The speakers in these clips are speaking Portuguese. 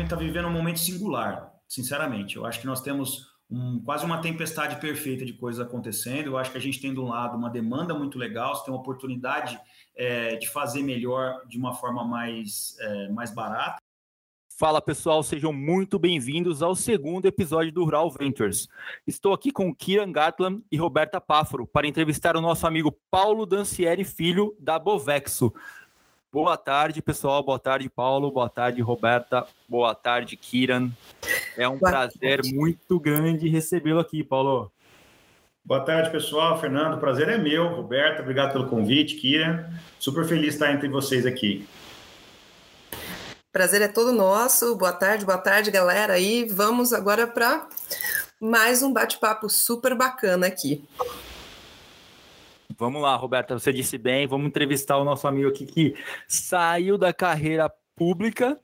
momento, está vivendo um momento singular, sinceramente. Eu acho que nós temos um, quase uma tempestade perfeita de coisas acontecendo. Eu acho que a gente tem, de um lado, uma demanda muito legal, você tem uma oportunidade é, de fazer melhor de uma forma mais, é, mais barata. Fala pessoal, sejam muito bem-vindos ao segundo episódio do Rural Ventures. Estou aqui com Kieran Gatlam e Roberta Páfaro para entrevistar o nosso amigo Paulo Dancieri Filho, da Bovexo. Boa tarde, pessoal. Boa tarde, Paulo. Boa tarde, Roberta. Boa tarde, Kieran. É um Boa prazer tarde. muito grande recebê-lo aqui, Paulo. Boa tarde, pessoal. Fernando, o prazer é meu. Roberta, obrigado pelo convite. Kieran, super feliz de estar entre vocês aqui. Prazer é todo nosso. Boa tarde, boa tarde, galera. E vamos agora para mais um bate-papo super bacana aqui. Vamos lá, Roberta, você disse bem. Vamos entrevistar o nosso amigo aqui que saiu da carreira pública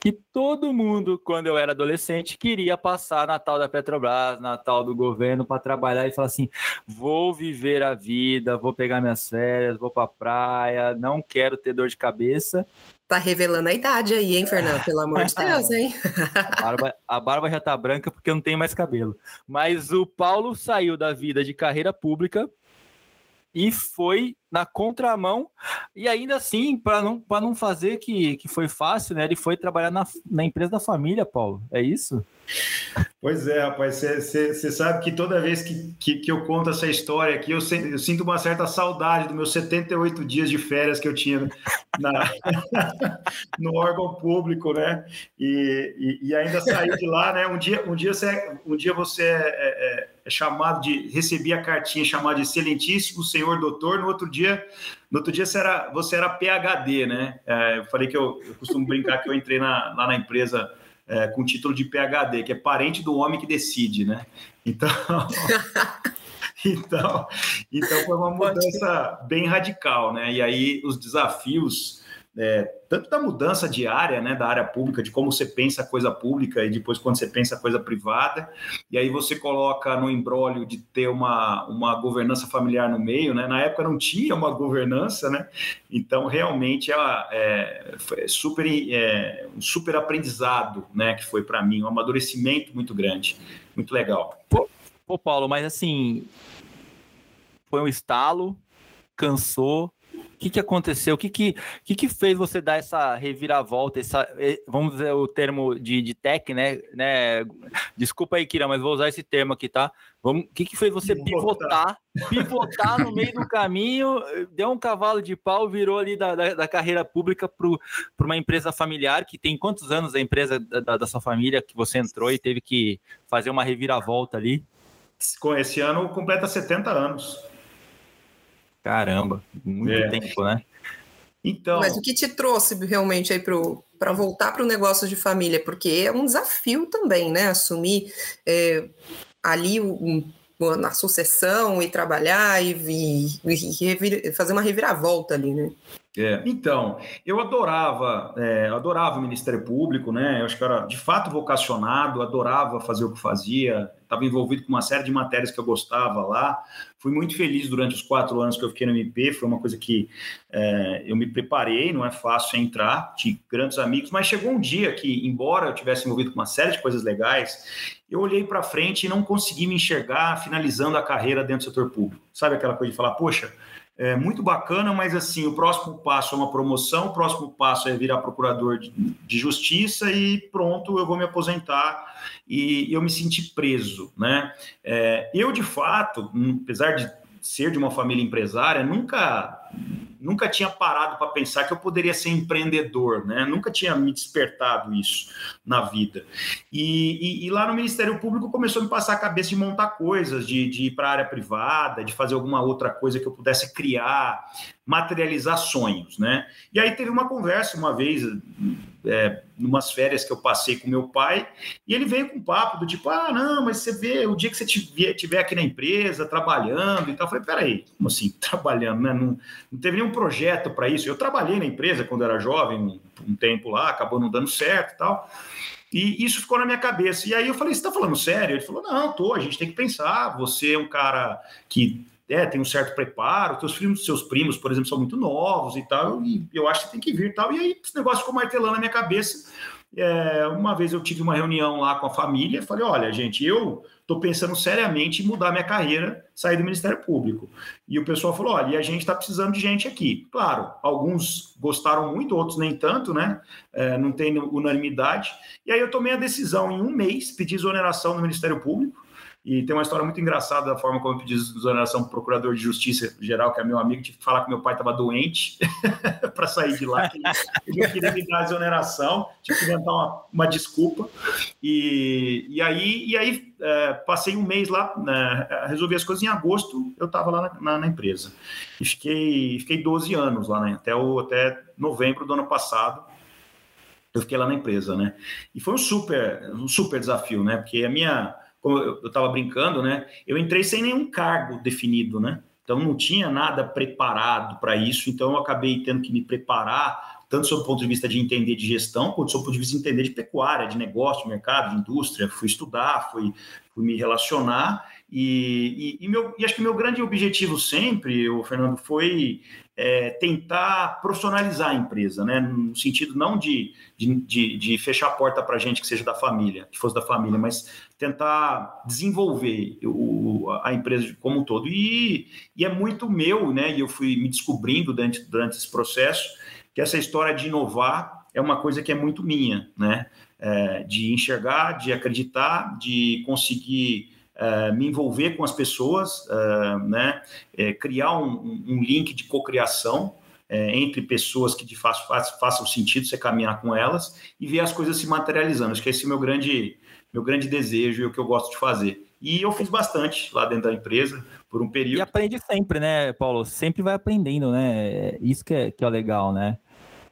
que todo mundo, quando eu era adolescente, queria passar Natal da Petrobras, Natal do governo, para trabalhar e falar assim: vou viver a vida, vou pegar minhas férias, vou para a praia, não quero ter dor de cabeça. Tá revelando a idade aí, hein, Fernando? Pelo amor de Deus, hein? a, barba, a barba já tá branca porque eu não tenho mais cabelo. Mas o Paulo saiu da vida de carreira pública e foi na contramão. E ainda assim, para não, não fazer que, que foi fácil, né? Ele foi trabalhar na, na empresa da família, Paulo. É isso? Pois é, rapaz. Você sabe que toda vez que, que, que, eu conto essa história aqui, eu, eu, sinto uma certa saudade dos meus 78 dias de férias que eu tinha na, no órgão público, né? E, e, e, ainda saí de lá, né? Um dia, um dia você, um dia você é, é, é chamado de receber a cartinha chamada de excelentíssimo senhor doutor, no outro dia, no outro dia você era, você era PhD, né? É, eu falei que eu, eu, costumo brincar que eu entrei na, lá na empresa é, com o título de PhD, que é parente do homem que decide, né? Então. então, então foi uma mudança bem radical, né? E aí os desafios é, tanto da mudança diária, né, da área pública, de como você pensa a coisa pública e depois quando você pensa a coisa privada, e aí você coloca no embrólio de ter uma, uma governança familiar no meio, né, na época não tinha uma governança, né, então realmente ela é, foi super, é, um super aprendizado, né, que foi para mim, um amadurecimento muito grande, muito legal. Pô, pô Paulo, mas assim, foi um estalo, cansou, que, que aconteceu? O que, que, que, que fez você dar essa reviravolta, essa, vamos dizer o termo de, de tech, né, né? Desculpa aí, Kira, mas vou usar esse termo aqui, tá? Vamos, o que, que fez você pivotar, pivotar no meio do caminho, deu um cavalo de pau, virou ali da, da, da carreira pública para uma empresa familiar, que tem quantos anos a empresa da, da sua família que você entrou e teve que fazer uma reviravolta ali? Esse ano completa 70 anos. Caramba, muito é. tempo, né? Então. Mas o que te trouxe realmente aí para voltar para o negócio de família? Porque é um desafio também, né? Assumir é, ali o, na sucessão e trabalhar e, e, e, fazer uma reviravolta ali, né? É, então, eu adorava, é, adorava o Ministério Público, né? Eu acho que era de fato vocacionado, adorava fazer o que fazia, estava envolvido com uma série de matérias que eu gostava lá. Fui muito feliz durante os quatro anos que eu fiquei no MP, foi uma coisa que é, eu me preparei, não é fácil entrar, tinha grandes amigos, mas chegou um dia que, embora eu tivesse envolvido com uma série de coisas legais, eu olhei para frente e não consegui me enxergar finalizando a carreira dentro do setor público. Sabe aquela coisa de falar, poxa é muito bacana, mas assim, o próximo passo é uma promoção, o próximo passo é virar procurador de, de justiça e pronto, eu vou me aposentar e eu me senti preso, né? É, eu, de fato, apesar de ser de uma família empresária, nunca nunca tinha parado para pensar que eu poderia ser empreendedor, né? Nunca tinha me despertado isso na vida. E, e, e lá no Ministério Público começou a me passar a cabeça de montar coisas, de, de ir para a área privada, de fazer alguma outra coisa que eu pudesse criar, materializar sonhos, né? E aí teve uma conversa uma vez, é, numas férias que eu passei com meu pai, e ele veio com um papo do tipo, ah, não, mas você vê, o dia que você estiver aqui na empresa, trabalhando e tal, eu falei, peraí, como assim, trabalhando, né? Não, não teve nenhum projeto para isso. Eu trabalhei na empresa quando era jovem, um, um tempo lá, acabou não dando certo e tal, e isso ficou na minha cabeça. E aí eu falei, você está falando sério? Ele falou, não, tô, a gente tem que pensar, você é um cara que é, tem um certo preparo, teus filhos, seus primos, por exemplo, são muito novos e tal, e eu acho que tem que vir e tal. E aí esse negócio ficou martelando na minha cabeça. é, uma vez eu tive uma reunião lá com a família, falei, olha, gente, eu estou pensando seriamente em mudar minha carreira, sair do Ministério Público. E o pessoal falou, olha, e a gente está precisando de gente aqui. Claro, alguns gostaram muito, outros nem tanto, né? É, não tem unanimidade. E aí eu tomei a decisão em um mês, pedir exoneração no Ministério Público, e tem uma história muito engraçada da forma como eu pedi exoneração para o procurador de justiça geral, que é meu amigo, tive que falar que meu pai estava doente para sair de lá, que ele não queria me dar exoneração, tive que inventar uma, uma desculpa. E, e aí, e aí é, passei um mês lá, né, resolvi as coisas em agosto, eu estava lá na, na, na, empresa. E fiquei, fiquei 12 anos lá, né, até, o, até novembro do ano passado. Eu fiquei lá na empresa, né? E foi um super, um super desafio, né? Porque a minha como eu estava brincando, né? Eu entrei sem nenhum cargo definido, né? Então não tinha nada preparado para isso, então eu acabei tendo que me preparar, tanto sob o ponto de vista de entender de gestão, quanto sob o ponto de vista de entender de pecuária, de negócio, mercado, de indústria. Fui estudar, fui, fui me relacionar, e, e, e, meu, e acho que meu grande objetivo sempre, o Fernando, foi é, tentar profissionalizar a empresa, né? No sentido não de, de, de fechar a porta para gente que seja da família, que fosse da família, mas tentar desenvolver o, a empresa como um todo. E, e é muito meu, né? E eu fui me descobrindo durante, durante esse processo que essa história de inovar é uma coisa que é muito minha, né? É, de enxergar, de acreditar, de conseguir uh, me envolver com as pessoas, uh, né, é, criar um, um, link de cocriação é, entre pessoas que de fato façam sentido você caminhar com elas e ver as coisas se materializando. Acho que esse é o meu grande, meu grande desejo e o que eu gosto de fazer. E eu fiz bastante lá dentro da empresa por um período. E aprende sempre, né, Paulo? Sempre vai aprendendo, né? Isso que é, que é legal, né?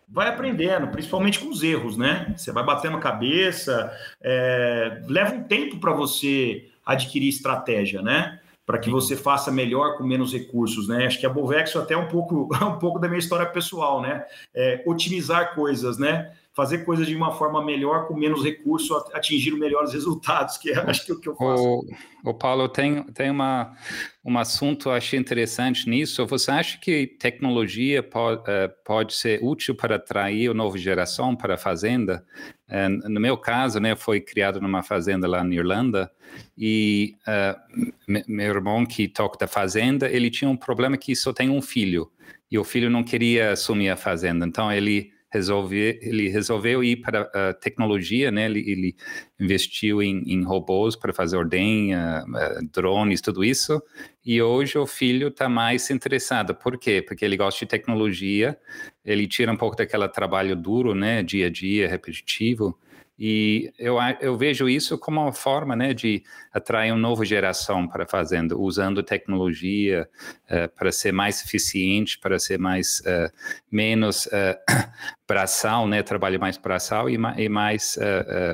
vai aprendendo, principalmente com os erros, né? Você vai batendo a cabeça, é, leva um tempo para você adquirir estratégia, né? Para que você faça melhor com menos recursos, né? Acho que a Bovex até é um pouco, um pouco da minha história pessoal, né? É, otimizar coisas, né? Fazer coisas de uma forma melhor, com menos recurso, atingir melhores resultados, que é, acho que é o que eu faço. O, o Paulo, tem, tem uma, um assunto, achei interessante nisso. Você acha que tecnologia pode, uh, pode ser útil para atrair a nova geração para a fazenda? Uh, no meu caso, né, foi criado numa fazenda lá na Irlanda, e uh, meu irmão que toca da fazenda, ele tinha um problema que só tem um filho e o filho não queria assumir a fazenda, então ele resolveu ele resolveu ir para a tecnologia, né? Ele, ele investiu em, em, robôs para fazer ordenha, uh, drones, tudo isso. E hoje o filho está mais interessado. Por quê? Porque ele gosta de tecnologia. Ele tira um pouco daquele trabalho duro, né? Dia a dia, repetitivo. E eu, eu vejo isso como uma forma né, de atrair uma nova geração para a fazenda, usando tecnologia uh, para ser mais eficiente, para ser mais uh, menos uh, braçal, né, trabalhar mais braçal e, e mais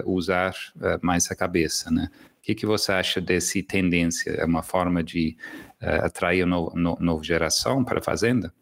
usar mais a cabeça. Né? O que, que você acha dessa tendência? É uma forma de atrair uma no, no, nova geração para a fazenda?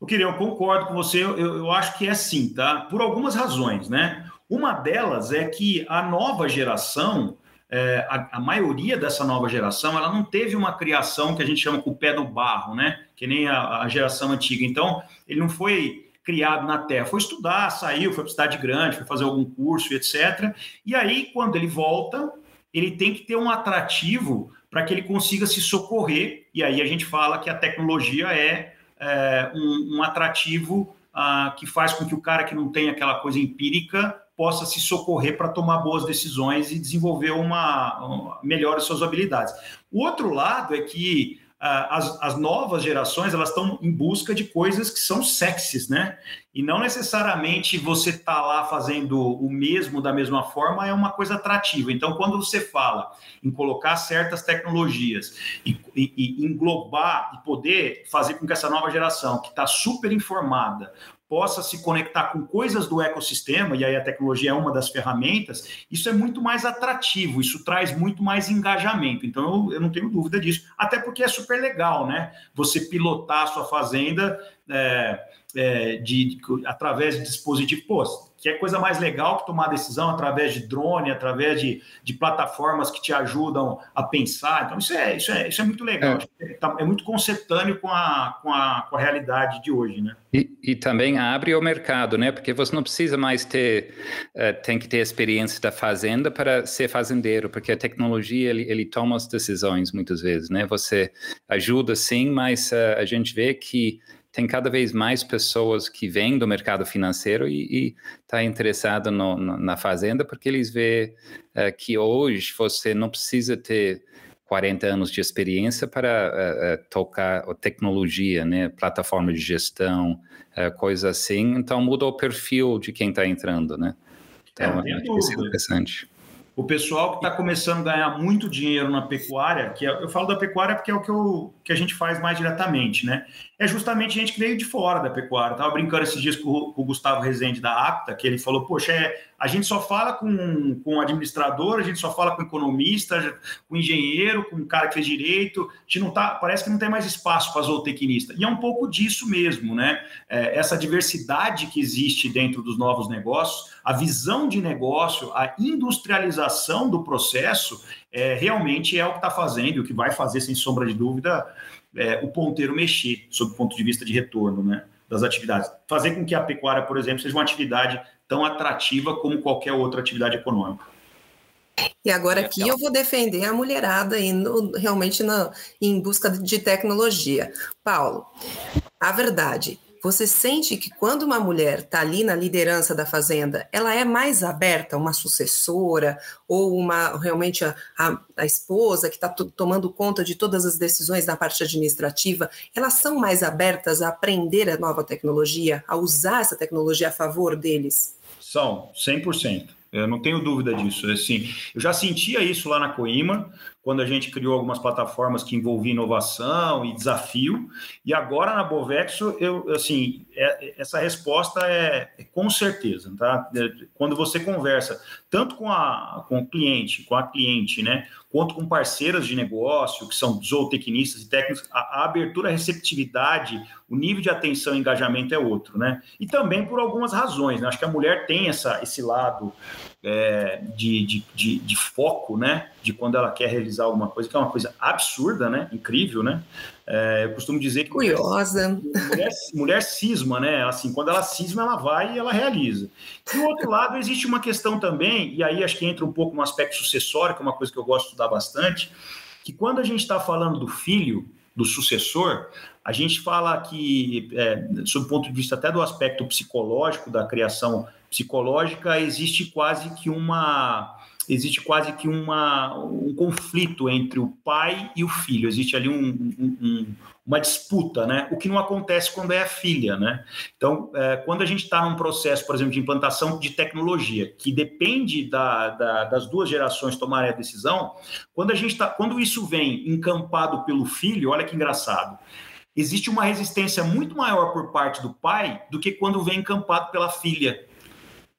O eu concordo com você, eu, eu acho que é sim, tá? Por algumas razões, né? Uma delas é que a nova geração, é, a, a, maioria dessa nova geração, ela não teve uma criação que a gente chama com o pé no barro, né? Que nem a, a geração antiga. Então, ele não foi criado na terra, foi estudar, saiu, foi para cidade grande, foi fazer algum curso, etc. E aí, quando ele volta, ele tem que ter um atrativo para que ele consiga se socorrer. E aí a gente fala que a tecnologia é, é um, um, atrativo ah, que faz com que o cara que não tem aquela coisa empírica possa se socorrer para tomar boas decisões e desenvolver uma, uma melhor as suas habilidades. O outro lado é que uh, as, as, novas gerações elas estão em busca de coisas que são sexys, né? E não necessariamente você tá lá fazendo o mesmo da mesma forma é uma coisa atrativa. Então, quando você fala em colocar certas tecnologias e, e, e englobar e poder fazer com que essa nova geração que está super informada possa se conectar com coisas do ecossistema, e aí a tecnologia é uma das ferramentas, isso é muito mais atrativo, isso traz muito mais engajamento. Então, eu, eu não tenho dúvida disso. Até porque é super legal, né? Você pilotar a sua fazenda é, é, de, de, através de dispositivo. Pô, que é coisa mais legal que tomar decisão através de drone, através de, de plataformas que te ajudam a pensar. Então, isso é, isso é, isso é muito legal. É, tá, é muito concertâneo com a, com, a, com a realidade de hoje, né? E, e, também abre o mercado, né? Porque você não precisa mais ter, uh, tem que ter experiência da fazenda para ser fazendeiro, porque a tecnologia ele, ele toma as decisões muitas vezes, né? Você ajuda sim, mas uh, a gente vê que tem cada vez mais pessoas que vêm do mercado financeiro e está interessado no, no, na fazenda porque eles vê uh, que hoje você não precisa ter 40 anos de experiência para uh, uh, tocar a tecnologia, né, plataforma de gestão, uh, coisa assim. Então muda o perfil de quem está entrando, né? Então é, é interessante o pessoal que está começando a ganhar muito dinheiro na pecuária, que é, eu falo da pecuária porque é o que, eu, que a gente faz mais diretamente, né? É justamente gente que veio de fora da pecuária. Estava brincando esses dias com, o Gustavo Rezende da ACTA, que ele falou: Poxa, é, a gente só fala com, com administrador, a gente só fala com economista, com engenheiro, com cara que fez direito. A gente não tá, parece que não tem mais espaço para zootecnista. E é um pouco disso mesmo, né? É, essa diversidade que existe dentro dos novos negócios, a visão de negócio, a industrialização do processo, é, realmente é o que está fazendo, o que vai fazer, sem sombra de dúvida, é, o ponteiro mexer, sob o ponto de vista de retorno, né? Das atividades. Fazer com que a pecuária, por exemplo, seja uma atividade tão atrativa como qualquer outra atividade econômica. E agora aqui eu vou defender a mulherada indo realmente na, em busca de tecnologia. Paulo, a verdade, você sente que quando uma mulher está ali na liderança da fazenda, ela é mais aberta, uma sucessora ou uma realmente a, a, a esposa que está tomando conta de todas as decisões na parte administrativa, elas são mais abertas a aprender a nova tecnologia, a usar essa tecnologia a favor deles? São, 100%. Eu não tenho dúvida disso. Assim, eu já sentia isso lá na Coima, quando a gente criou algumas plataformas que envolviam inovação e desafio. E agora na Bovexo, eu, assim, é, essa resposta é, é, com certeza, tá? É, quando você conversa tanto com, a, com o cliente, com a cliente, né, quanto com parceiras de negócio, que são zootecnistas e técnicos, a, a abertura, a receptividade, o nível de atenção e engajamento é outro, né? E também por algumas razões, né? Acho que a mulher tem essa, esse lado é, de, de, de, de, foco, né? De quando ela quer realizar alguma coisa, que é uma coisa absurda, né? Incrível, né? É, eu costumo dizer que. Curiosa. Mulher, mulher cisma, né? Assim, quando ela cisma, ela vai e ela realiza. Do outro lado, existe uma questão também, e aí acho que entra um pouco no aspecto sucessório, que é uma coisa que eu gosto de estudar bastante, que quando a gente está falando do filho, do sucessor, a gente fala que, é, sob o ponto de vista até do aspecto psicológico, da criação psicológica, existe quase que uma existe quase que uma, um conflito entre o pai e o filho. Existe ali um, um, um, uma disputa, né? O que não acontece quando é a filha, né? Então, é, quando a gente está num processo, por exemplo, de implantação de tecnologia, que depende da, da, das duas gerações tomarem a decisão, quando a gente tá, quando isso vem encampado pelo filho, olha que engraçado existe uma resistência muito maior por parte do pai do que quando vem encampado pela filha.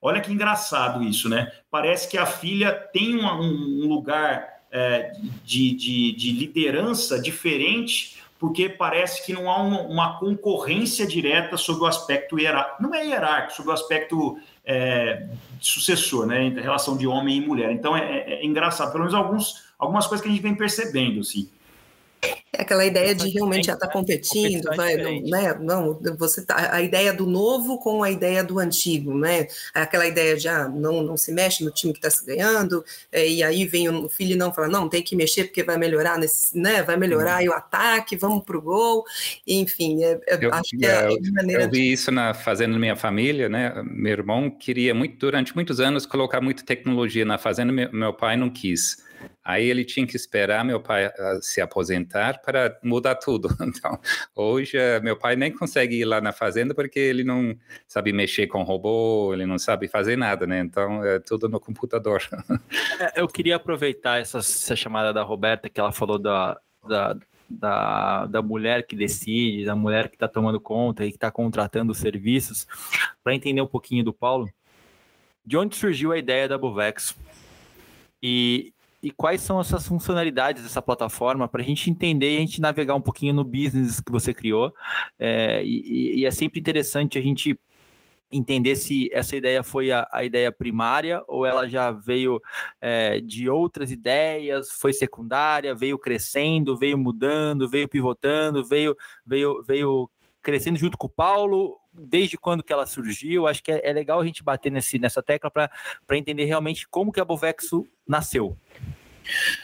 Olha que engraçado isso, né? Parece que a filha tem um, um lugar é, de, de, de, liderança diferente, porque parece que não há uma, uma concorrência direta sobre o aspecto hierárquico. Não é hierárquico, sobre o aspecto é, sucessor, né? A relação de homem e mulher. Então é, é, é engraçado, pelo menos alguns, algumas coisas que a gente vem percebendo, assim. É aquela ideia de realmente já estar tá competindo, vai, não, né? Não, você tá, a ideia do novo com a ideia do antigo, né? Aquela ideia de ah, não, não se mexe no time que está se ganhando, é, e aí vem o filho e não fala, não, tem que mexer porque vai melhorar nesse, né? Vai melhorar uhum. o ataque, vamos para o gol, enfim, é, é, eu, acho que é, eu, maneira. Eu vi de... isso na fazenda da minha família, né? Meu irmão queria muito, durante muitos anos, colocar muita tecnologia na fazenda, meu, meu pai não quis. Aí ele tinha que esperar meu pai uh, se aposentar para mudar tudo. Então, hoje uh, meu pai nem consegue ir lá na fazenda porque ele não sabe mexer com robô, ele não sabe fazer nada, né? Então, é tudo no computador. É, eu queria aproveitar essa, essa, chamada da Roberta, que ela falou da, da, da, da mulher que decide, da mulher que está tomando conta e que está contratando os serviços, para entender um pouquinho do Paulo. De onde surgiu a ideia da Bovex? E, e quais são essas funcionalidades dessa plataforma para a gente entender e a gente navegar um pouquinho no business que você criou. É, e, e, é sempre interessante a gente entender se essa ideia foi a, a ideia primária ou ela já veio é, de outras ideias, foi secundária, veio crescendo, veio mudando, veio pivotando, veio, veio, veio crescendo junto com o Paulo, desde quando que ela surgiu. Acho que é, é legal a gente bater nesse, nessa tecla para entender realmente como que a Bovexo nasceu.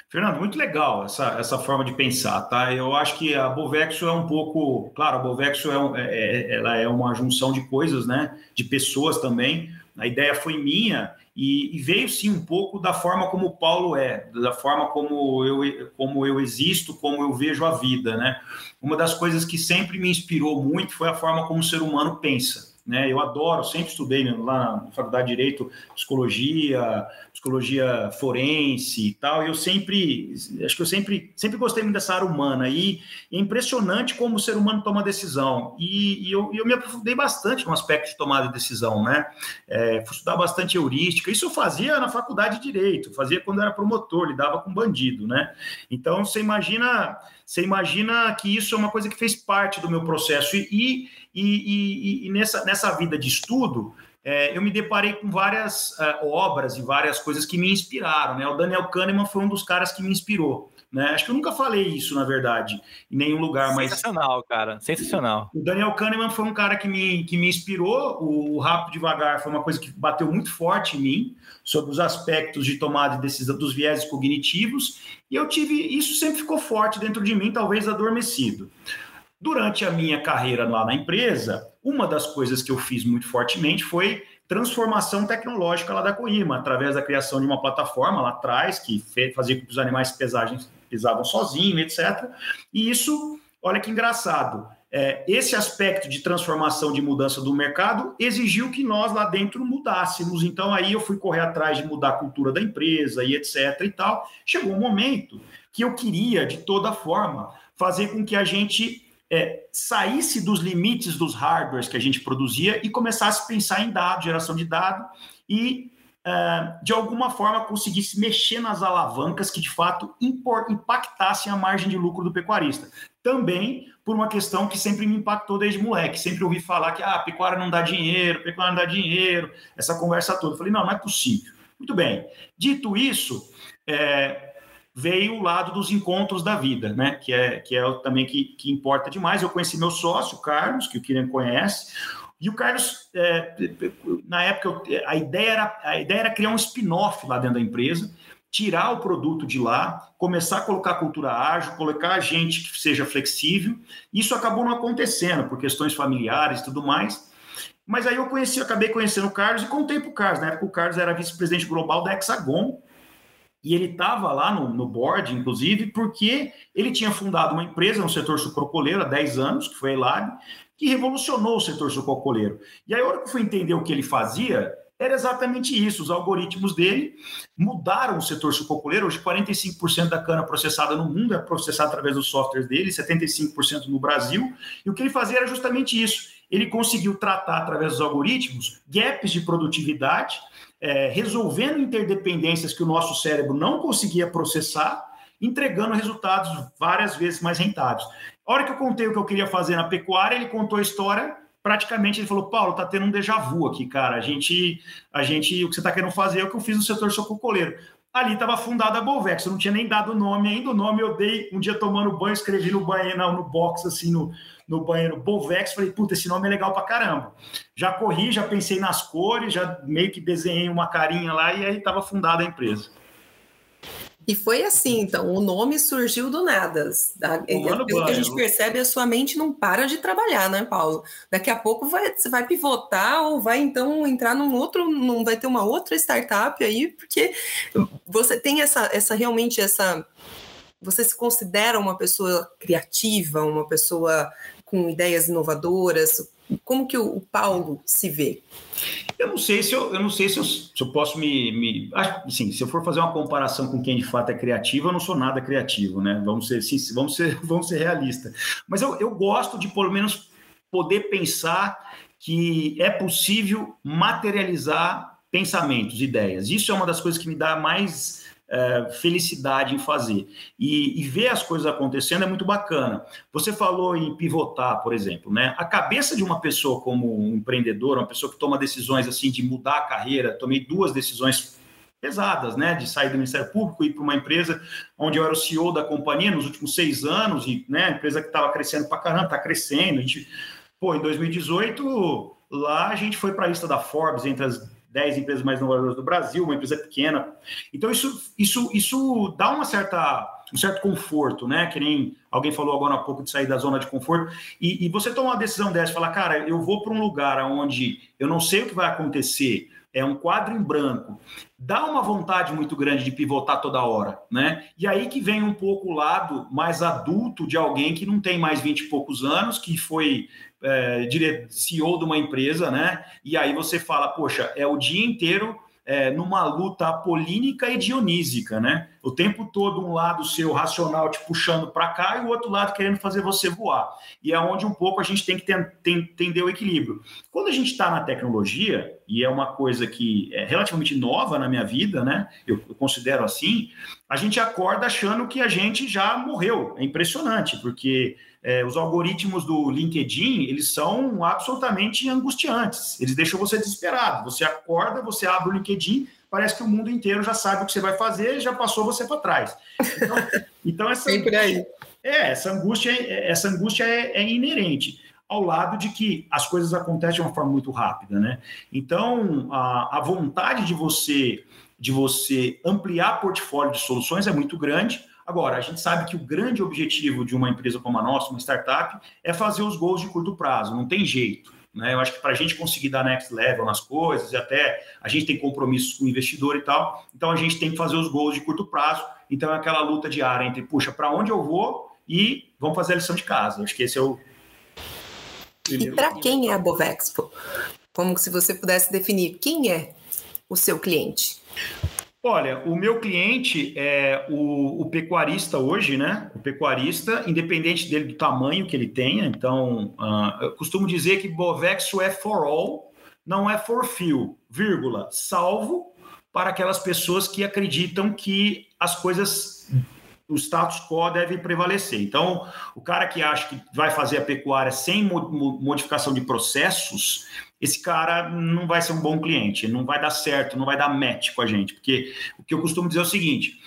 Fernando, muito legal essa, essa forma de pensar, tá? Eu acho que a Bovexo é um pouco, claro, a Bovexo é, um, é, é, ela é uma junção de coisas, né? De pessoas também. A ideia foi minha e, e, veio sim um pouco da forma como o Paulo é, da forma como eu, como eu existo, como eu vejo a vida, né? Uma das coisas que sempre me inspirou muito foi a forma como o ser humano pensa. Né? Eu adoro, sempre estudei lá na Faculdade de Direito, psicologia, psicologia forense e tal, e eu sempre, acho que eu sempre, sempre gostei muito dessa área humana, e é impressionante como o ser humano toma decisão, e, e eu, eu, me aprofundei bastante no aspecto de tomada de decisão, né, é, fui estudar bastante heurística, isso eu fazia na faculdade de Direito, fazia quando era promotor, lidava com bandido, né, então você imagina, você imagina que isso é uma coisa que fez parte do meu processo, e, e, e, e nessa, nessa vida de estudo, é, eu me deparei com várias uh, obras e várias coisas que me inspiraram. Né? O Daniel Kahneman foi um dos caras que me inspirou. Né? Acho que eu nunca falei isso, na verdade, em nenhum lugar. Sensacional, mas... cara. Sensacional. O Daniel Kahneman foi um cara que me, que me inspirou. O Rápido Devagar foi uma coisa que bateu muito forte em mim sobre os aspectos de tomada de decisão dos vieses cognitivos. E eu tive... Isso sempre ficou forte dentro de mim, talvez adormecido. Durante a minha carreira lá na empresa, uma das coisas que eu fiz muito fortemente foi transformação tecnológica lá da Coima, através da criação de uma plataforma lá atrás que fazia com que os animais pesagens pisavam sozinhos, etc. E isso, olha que engraçado, é, esse aspecto de transformação, de mudança do mercado, exigiu que nós lá dentro mudássemos. Então, aí eu fui correr atrás de mudar a cultura da empresa e etc. e tal. Chegou um momento que eu queria, de toda forma, fazer com que a gente é, saísse dos limites dos hardwares que a gente produzia e começasse a pensar em dados, geração de dados e, de alguma forma, conseguisse mexer nas alavancas que, de fato, impactassem a margem de lucro do pecuarista. Também por uma questão que sempre me impactou desde moleque. Sempre ouvi falar que ah, pecuária não dá dinheiro, pecuária não dá dinheiro, essa conversa toda. Eu falei, não, não é possível. Muito bem. Dito isso, é, veio o lado dos encontros da vida, né? Que é, que é também que, que importa demais. Eu conheci meu sócio, Carlos, que o Kirian conhece, e o Carlos, é, na época, a ideia, era, a ideia era criar um spin-off lá dentro da empresa, tirar o produto de lá, começar a colocar cultura ágil, colocar gente que seja flexível. Isso acabou não acontecendo por questões familiares e tudo mais. Mas aí eu conheci, acabei conhecendo o Carlos e contei para o Carlos. Na época, o Carlos era vice-presidente global da Hexagon, e ele estava lá no, no board, inclusive, porque ele tinha fundado uma empresa no setor sucrocoleiro há 10 anos, que foi a Elab, que revolucionou o setor sucrocoleiro. E aí, a hora que eu fui entender o que ele fazia, era exatamente isso. Os algoritmos dele mudaram o setor sucrocoleiro. Hoje, 45% da cana processada no mundo é processada através dos softwares dele, 75% no Brasil. E o que ele fazia era justamente isso. Ele conseguiu tratar, através dos algoritmos, gaps de produtividade é, resolvendo interdependências que o nosso cérebro não conseguia processar, entregando resultados várias vezes mais rentáveis. Hora que eu contei o que eu queria fazer na pecuária, ele contou a história. Praticamente ele falou: Paulo, tá tendo um déjà vu aqui, cara. A gente, a gente, o que você está querendo fazer é o que eu fiz no setor sococoleiro. Ali estava fundada a Bolvex, eu não tinha nem dado o nome ainda. O nome eu dei um dia tomando banho, escrevi no banheiro, no box, assim, no, no banheiro Bovex, falei, puta, esse nome é legal pra caramba. Já corri, já pensei nas cores, já meio que desenhei uma carinha lá e aí estava fundada a empresa. E foi assim, então, o nome surgiu do nada. Da, pelo que a gente percebe, a sua mente não para de trabalhar, né, Paulo? Daqui a pouco vai, você vai pivotar ou vai então entrar num outro, não vai ter uma outra startup aí, porque você tem essa, essa realmente essa. Você se considera uma pessoa criativa, uma pessoa com ideias inovadoras? Como que o, Paulo se vê? Eu não sei se eu, eu não sei se eu, se eu posso me, me assim, se eu for fazer uma comparação com quem de fato é criativo, eu não sou nada criativo, né? Vamos ser, vamos ser, vamos ser realistas. Mas eu, eu gosto de pelo menos poder pensar que é possível materializar pensamentos, ideias. Isso é uma das coisas que me dá mais é, felicidade em fazer. E, e, ver as coisas acontecendo é muito bacana. Você falou em pivotar, por exemplo, né? A cabeça de uma pessoa como um empreendedor, uma pessoa que toma decisões assim de mudar a carreira, tomei duas decisões pesadas, né, de sair do Ministério Público e ir para uma empresa onde eu era o CEO da companhia nos últimos seis anos e, né, empresa que estava crescendo para caramba, está crescendo. A gente, pô, em 2018 lá a gente foi para a lista da Forbes entre as 10 empresas mais inovadoras do Brasil, uma empresa pequena. Então isso, isso, isso dá uma certa, um certo conforto, né? Que nem alguém falou agora há pouco de sair da zona de conforto. E, e você toma uma decisão dessa, falar, cara, eu vou para um lugar onde eu não sei o que vai acontecer é um quadro em branco, dá uma vontade muito grande de pivotar toda hora, né? E aí que vem um pouco o lado mais adulto de alguém que não tem mais 20 e poucos anos, que foi é, CEO de uma empresa, né? E aí você fala, poxa, é o dia inteiro é, numa luta apolínica e dionísica, né? O tempo todo um lado seu racional te puxando para cá e o outro lado querendo fazer você voar. E é onde um pouco a gente tem que entender o equilíbrio. Quando a gente está na tecnologia, e é uma coisa que é relativamente nova na minha vida, né? Eu, eu considero assim, a gente acorda achando que a gente já morreu. É impressionante, porque é, os algoritmos do LinkedIn, eles são absolutamente angustiantes. Eles deixam você desesperado. Você acorda, você abre o LinkedIn, parece que o mundo inteiro já sabe o que você vai fazer, já passou você para trás. Então, então essa Sempre aí. É, essa angústia, essa angústia é, é inerente ao lado de que as coisas acontecem de uma forma muito rápida, né? Então, a, a vontade de você de você ampliar portfólio de soluções é muito grande, Agora, a gente sabe que o grande objetivo de uma empresa como a nossa, uma startup, é fazer os gols de curto prazo, não tem jeito. Né? Eu acho que para a gente conseguir dar next level nas coisas, e até a gente tem compromissos com o investidor e tal, então a gente tem que fazer os gols de curto prazo. Então é aquela luta diária entre, puxa, para onde eu vou e vamos fazer a lição de casa. Acho que esse é o. E para quem é a Bovexpo? Como se você pudesse definir quem é o seu cliente? Olha, o meu cliente é o, o, pecuarista hoje, né? O pecuarista, independente dele do tamanho que ele tenha. Então, uh, eu costumo dizer que Bovexo é for all, não é for few, vírgula, salvo para aquelas pessoas que acreditam que as coisas o status quo deve prevalecer. Então, o cara que acha que vai fazer a pecuária sem modificação de processos, esse cara não vai ser um bom cliente, não vai dar certo, não vai dar match com a gente, porque o que eu costumo dizer é o seguinte: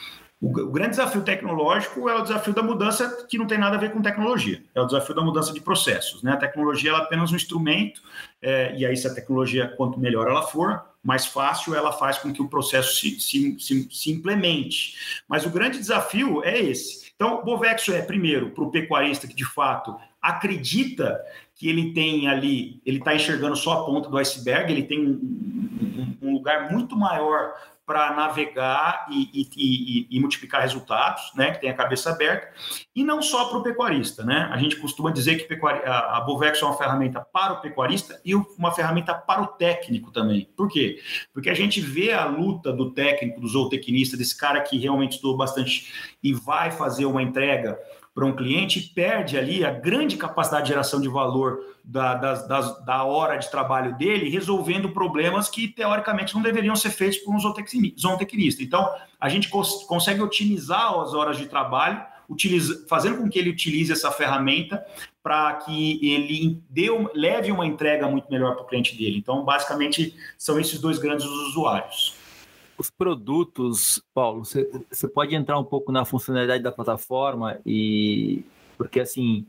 o, grande desafio tecnológico é o desafio da mudança que não tem nada a ver com tecnologia, é o desafio da mudança de processos. Né? A tecnologia é apenas um instrumento, é, e aí, se a tecnologia, quanto melhor ela for, mais fácil ela faz com que o processo se, se, se, se implemente. Mas o grande desafio é esse. Então, o Bovexo é, primeiro, para o pecuarista que de fato acredita que ele tem ali, ele está enxergando só a ponta do iceberg, ele tem um, um, lugar muito maior para navegar e, e, e, e, multiplicar resultados, né, que tem a cabeça aberta, e não só para o pecuarista, né? A gente costuma dizer que a, a Bovex é uma ferramenta para o pecuarista e uma ferramenta para o técnico também. Por quê? Porque a gente vê a luta do técnico, do zootecnista, desse cara que realmente estudou bastante e vai fazer uma entrega para um cliente e perde ali a grande capacidade de geração de valor da, da hora de trabalho dele, resolvendo problemas que teoricamente não deveriam ser feitos por um zootecnista. Então, a gente cons consegue otimizar as horas de trabalho, utiliza, fazendo com que ele utilize essa ferramenta para que ele dê, leve uma entrega muito melhor para o cliente dele. Então, basicamente, são esses dois grandes usuários os produtos, Paulo, você, pode entrar um pouco na funcionalidade da plataforma e porque assim,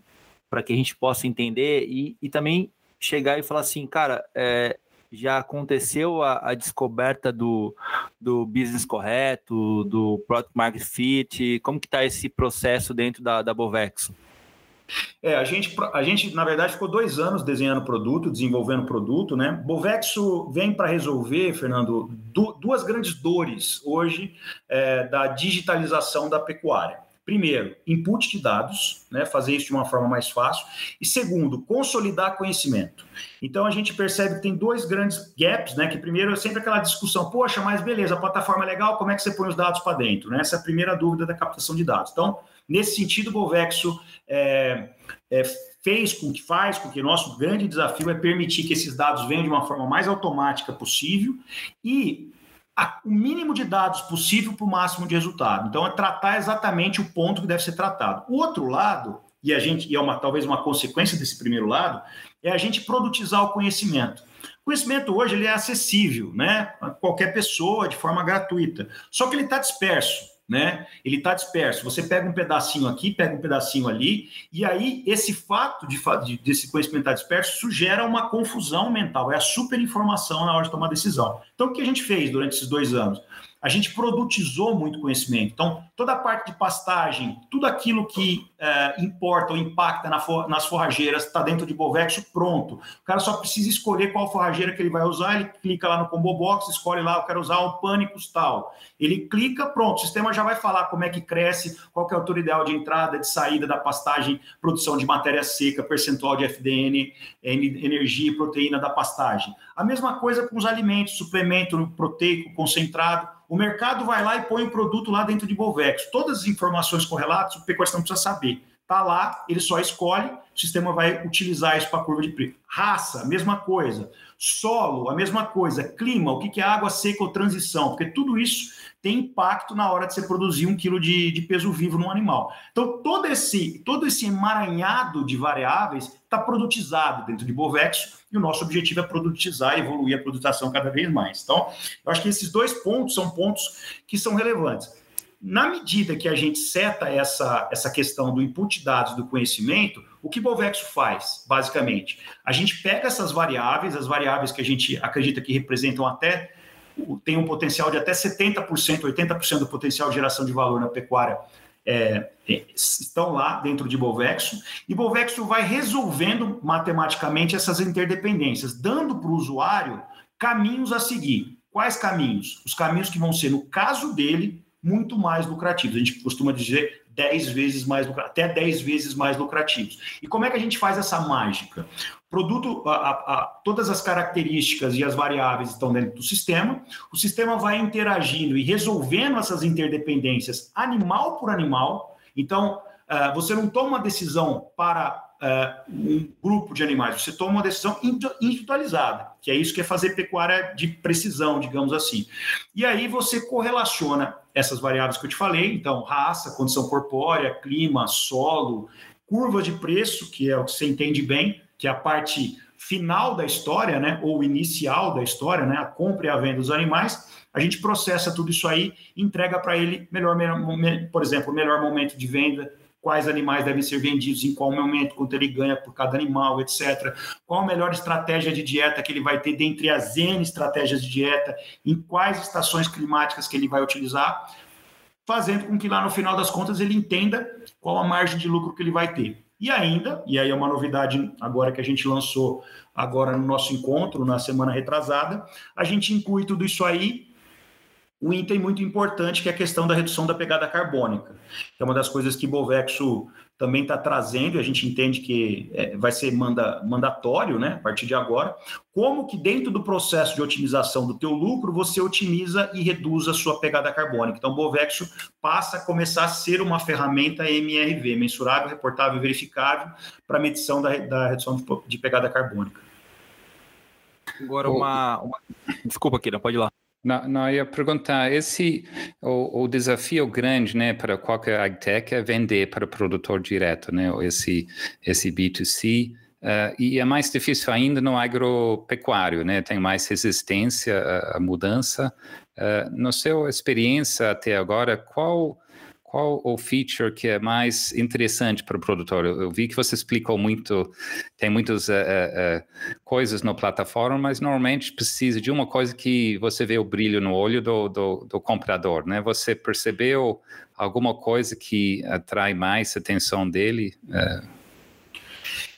para que a gente possa entender e, e também chegar e falar assim, cara, é, já aconteceu a, a, descoberta do, do business correto, do product market fit, como que está esse processo dentro da, da Bovexo? É, a gente, a gente, na verdade, ficou dois anos desenhando produto, desenvolvendo produto, né? Bovexo vem para resolver, Fernando, du duas grandes dores hoje é, da digitalização da pecuária. Primeiro, input de dados, né, fazer isso de uma forma mais fácil. E segundo, consolidar conhecimento. Então a gente percebe que tem dois grandes gaps, né? Que primeiro é sempre aquela discussão, poxa, mas beleza, a plataforma é legal, como é que você põe os dados para dentro? Né? Essa é a primeira dúvida da captação de dados. Então, nesse sentido, o Bovexo é, é, fez com que faz com que nosso grande desafio é permitir que esses dados venham de uma forma mais automática possível e o mínimo de dados possível para o máximo de resultado. Então, é tratar exatamente o ponto que deve ser tratado. O outro lado, e a gente, e é uma, talvez uma consequência desse primeiro lado, é a gente produtizar o conhecimento. O conhecimento hoje ele é acessível, né? A qualquer pessoa, de forma gratuita. Só que ele está disperso né? Ele está disperso. Você pega um pedacinho aqui, pega um pedacinho ali, e aí esse fato de, de desse conhecimento estar tá disperso sugera uma confusão mental, é a superinformação na hora de tomar decisão. Então, o que a gente fez durante esses dois anos? a gente produtizou muito conhecimento. Então, toda a parte de pastagem, tudo aquilo que é, importa ou impacta na for, nas forrageiras está dentro de Bovexo, pronto. O cara só precisa escolher qual forrageira que ele vai usar, ele clica lá no Combo Box, escolhe lá, eu quero usar o Pânicos tal. Ele clica, pronto, o sistema já vai falar como é que cresce, qual que é a altura ideal de entrada, de saída da pastagem, produção de matéria seca, percentual de FDN, energia e proteína da pastagem. A mesma coisa com os alimentos, suplemento proteico concentrado, o mercado vai lá e põe o produto lá dentro de Bovex. Todas as informações correlatas, o pecuarista não precisa saber. Está lá, ele só escolhe, o sistema vai utilizar isso para a curva de preço. Raça, mesma coisa. Solo, a mesma coisa. Clima, o que é água seca ou transição? Porque tudo isso tem impacto na hora de você produzir um quilo de, de peso vivo no animal. Então, todo esse, todo esse emaranhado de variáveis está produtizado dentro de Bovexo e o nosso objetivo é produtizar e evoluir a produtação cada vez mais. Então, eu acho que esses dois pontos são pontos que são relevantes. Na medida que a gente seta essa, essa questão do input de dados do conhecimento, o que Bovexo faz, basicamente? A gente pega essas variáveis, as variáveis que a gente acredita que representam até, tem um potencial de até 70%, 80% do potencial de geração de valor na pecuária é, é, estão lá dentro de Bovexo, e Bovexo vai resolvendo matematicamente essas interdependências, dando para o usuário caminhos a seguir. Quais caminhos? Os caminhos que vão ser, no caso dele, muito mais lucrativos. A gente costuma dizer 10 vezes mais até 10 vezes mais lucrativos. E como é que a gente faz essa mágica? produto, a, a, todas as características e as variáveis estão dentro do sistema, o sistema vai interagindo e resolvendo essas interdependências animal por animal. Então, uh, você não toma uma decisão para uh, um grupo de animais, você toma uma decisão individualizada, que é isso que é fazer pecuária de precisão, digamos assim. E aí você correlaciona essas variáveis que eu te falei, então, raça, condição corpórea, clima, solo, curva de preço, que é o que você entende bem, que é a parte final da história, né, ou inicial da história, né, a compra e a venda dos animais, a gente processa tudo isso aí, entrega para ele melhor, por exemplo, melhor momento de venda, quais animais devem ser vendidos, em qual momento, quanto ele ganha por cada animal, etc. Qual a melhor estratégia de dieta que ele vai ter dentre as N estratégias de dieta, em quais estações climáticas que ele vai utilizar, fazendo com que lá no final das contas ele entenda qual a margem de lucro que ele vai ter. E ainda, e aí é uma novidade agora que a gente lançou agora no nosso encontro, na semana retrasada, a gente inclui tudo isso aí um item muito importante que é a questão da redução da pegada carbônica, que é uma das coisas que Bovexo também está trazendo, e a gente entende que é, vai ser manda, mandatório, né, a partir de agora, como que dentro do processo de otimização do teu lucro, você otimiza e reduz a sua pegada carbônica. Então, o Bovexo passa a começar a ser uma ferramenta MRV, mensurável, reportável e verificável, para medição da, da redução de, de, pegada carbônica. Agora, uma, uma... Desculpa, Kira, pode ir lá. Não, não, eu ia perguntar, esse, o, o desafio grande, né, para qualquer agtech é vender para o produtor direto, né, esse, esse B2C, uh, eh, e é mais difícil ainda no agropecuário, né, tem mais resistência à, à mudança. Uh, na sua experiência até agora, qual qual o feature que é mais interessante para o produtor? Eu, vi que você explicou muito, tem muitas uh, uh, coisas na plataforma, mas normalmente precisa de uma coisa que você vê o brilho no olho do, do, do comprador, né? Você percebeu alguma coisa que atrai mais a atenção dele? Uh,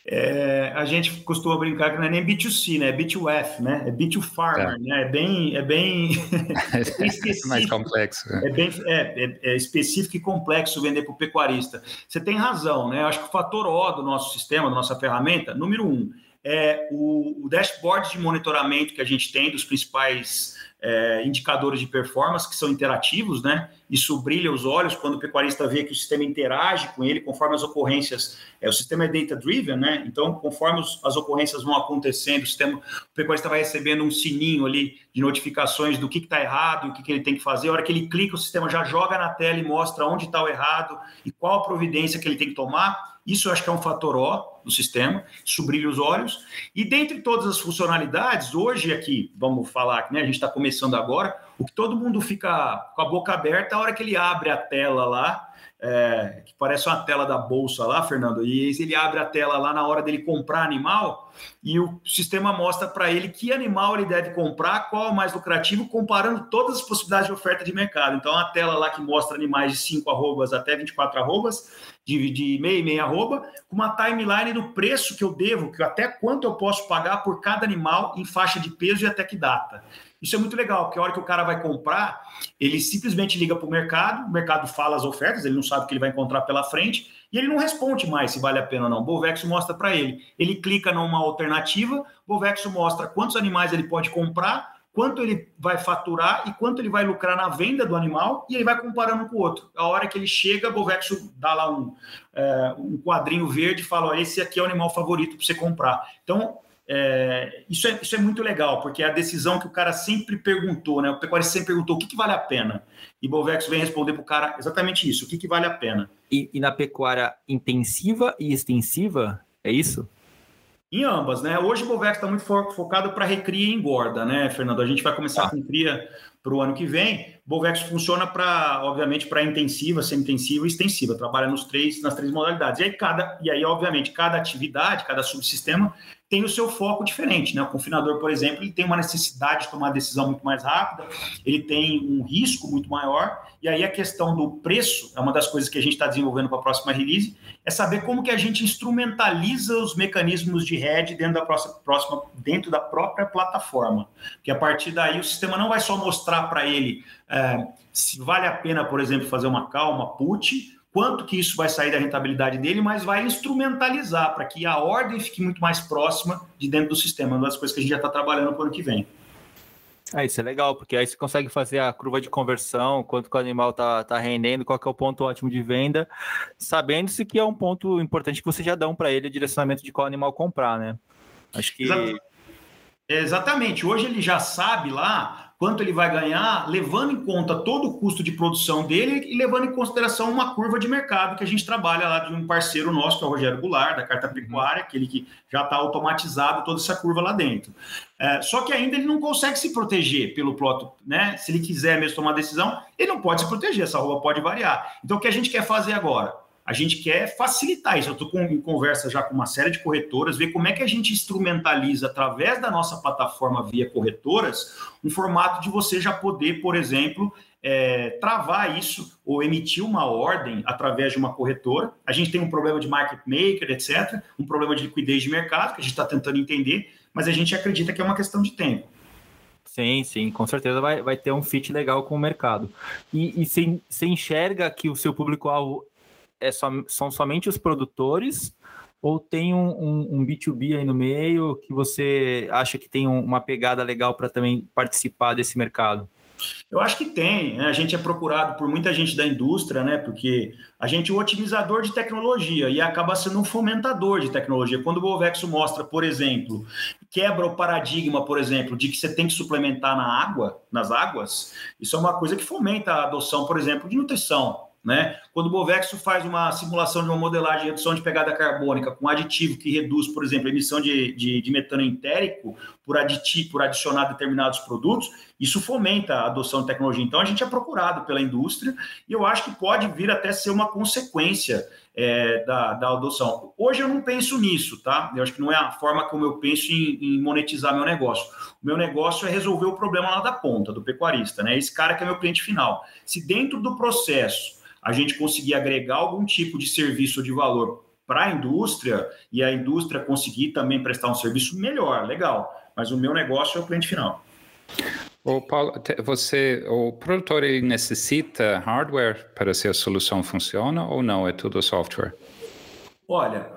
é, a gente costuma brincar que não é nem B2C, né? É B2F, né? É B2Farmer, é. né? É bem, é bem, é bem específico. mais complexo. É, bem, é, é, é específico e complexo vender para o pecuarista. Você tem razão, né? Eu acho que o fator O do nosso sistema, da nossa ferramenta, número um, é o, o dashboard de monitoramento que a gente tem dos principais é, indicadores de performance que são interativos, né? Isso brilha os olhos quando o pecuarista vê que o sistema interage com ele conforme as ocorrências. É, o sistema é data-driven, né? Então, conforme os, as ocorrências vão acontecendo, o, sistema, o pecuarista vai recebendo um sininho ali de notificações do que está errado, o que, que ele tem que fazer. A hora que ele clica, o sistema já joga na tela e mostra onde está o errado e qual a providência que ele tem que tomar. Isso eu acho que é um fator O do sistema, isso brilha os olhos. E dentre todas as funcionalidades, hoje aqui, vamos falar, né, a gente está começando agora, o que todo mundo fica com a boca aberta a hora que ele abre a tela lá, é, que parece uma tela da bolsa lá, Fernando, e ele abre a tela lá na hora dele comprar animal e o sistema mostra para ele que animal ele deve comprar, qual é o mais lucrativo, comparando todas as possibilidades de oferta de mercado. Então, a tela lá que mostra animais de 5 arrobas até 24 arrobas, de, de meia e meia arroba, com uma timeline do preço que eu devo, que até quanto eu posso pagar por cada animal em faixa de peso e até que data. Isso é muito legal, porque a hora que o cara vai comprar, ele simplesmente liga para o mercado, o mercado fala as ofertas, ele não sabe o que ele vai encontrar pela frente, e ele não responde mais se vale a pena ou não. O Bovexo mostra para ele. Ele clica numa alternativa, o Bovexo mostra quantos animais ele pode comprar, quanto ele vai faturar e quanto ele vai lucrar na venda do animal, e ele vai comparando com o outro. A hora que ele chega, Bovexo dá lá um, é, um quadrinho verde e fala: esse aqui é o animal favorito para você comprar. Então, é, isso, é, isso é muito legal, porque é a decisão que o cara sempre perguntou, né? O pecuarista sempre perguntou o que, que vale a pena. E Bovex vem responder para o cara exatamente isso: o que, que vale a pena. E, e, na pecuária intensiva e extensiva, é isso? Em ambas, né? Hoje o Bovex está muito fo focado para recria e engorda, né, Fernando? A gente vai começar ah. com cria para o ano que vem. Bovex funciona para, obviamente, para intensiva, semi-intensiva e extensiva. Trabalha nos três, nas três modalidades. E aí, cada, e aí, obviamente, cada atividade, cada subsistema tem o seu foco diferente, né? O confinador, por exemplo, ele tem uma necessidade de tomar decisão muito mais rápida, ele tem um risco muito maior, e aí a questão do preço é uma das coisas que a gente está desenvolvendo para a próxima release, é saber como que a gente instrumentaliza os mecanismos de hedge dentro da próxima, próxima dentro da própria plataforma, que a partir daí o sistema não vai só mostrar para ele é, se vale a pena, por exemplo, fazer uma calma put, quanto que isso vai sair da rentabilidade dele, mas vai instrumentalizar para que a ordem fique muito mais próxima de dentro do sistema, uma das coisas que a gente já está trabalhando para o ano que vem. Ah, isso é legal, porque aí você consegue fazer a curva de conversão, quanto que o animal está tá rendendo, qual que é o ponto ótimo de venda, sabendo-se que é um ponto importante que você já dão para ele o direcionamento de qual animal comprar, né? Acho que. Exatamente. Hoje ele já sabe lá quanto ele vai ganhar, levando em conta todo o custo de produção dele e levando em consideração uma curva de mercado que a gente trabalha lá de um parceiro nosso, que é o Rogério Goulart, da Carta Pecuária, aquele que já está automatizado toda essa curva lá dentro. É, só que ainda ele não consegue se proteger pelo ploto, né? Se ele quiser mesmo tomar decisão, ele não pode se proteger, essa roupa pode variar. Então, o que a gente quer fazer agora? A gente quer facilitar isso. Eu estou em conversa já com uma série de corretoras, ver como é que a gente instrumentaliza através da nossa plataforma via corretoras um formato de você já poder, por exemplo, é, travar isso ou emitir uma ordem através de uma corretora. A gente tem um problema de market maker, etc., um problema de liquidez de mercado que a gente está tentando entender, mas a gente acredita que é uma questão de tempo. Sim, sim, com certeza vai, vai ter um fit legal com o mercado. E, você enxerga que o seu público-alvo é só, são somente os produtores ou tem um, um, um, B2B aí no meio que você acha que tem uma pegada legal para também participar desse mercado? Eu acho que tem. Né? A gente é procurado por muita gente da indústria, né? Porque a gente é um otimizador de tecnologia e acaba sendo um fomentador de tecnologia. Quando o Bovexo mostra, por exemplo, quebra o paradigma, por exemplo, de que você tem que suplementar na água, nas águas, isso é uma coisa que fomenta a adoção, por exemplo, de nutrição. Né? Quando o Bovexo faz uma simulação de uma modelagem de redução de pegada carbônica com aditivo que reduz, por exemplo, a emissão de, de, de metano entérico por, aditivo, por adicionar determinados produtos, isso fomenta a adoção de tecnologia. Então, a gente é procurado pela indústria e eu acho que pode vir até ser uma consequência é, da, da adoção. Hoje eu não penso nisso, tá? Eu acho que não é a forma como eu penso em, em, monetizar meu negócio. O meu negócio é resolver o problema lá da ponta, do pecuarista, né? Esse cara que é meu cliente final. Se dentro do processo a gente conseguir agregar algum tipo de serviço de valor para a indústria e a indústria conseguir também prestar um serviço melhor, legal. Mas o meu negócio é o cliente final. O Paulo, você, o produtor ele necessita hardware para se a solução funciona ou não? É tudo software? Olha,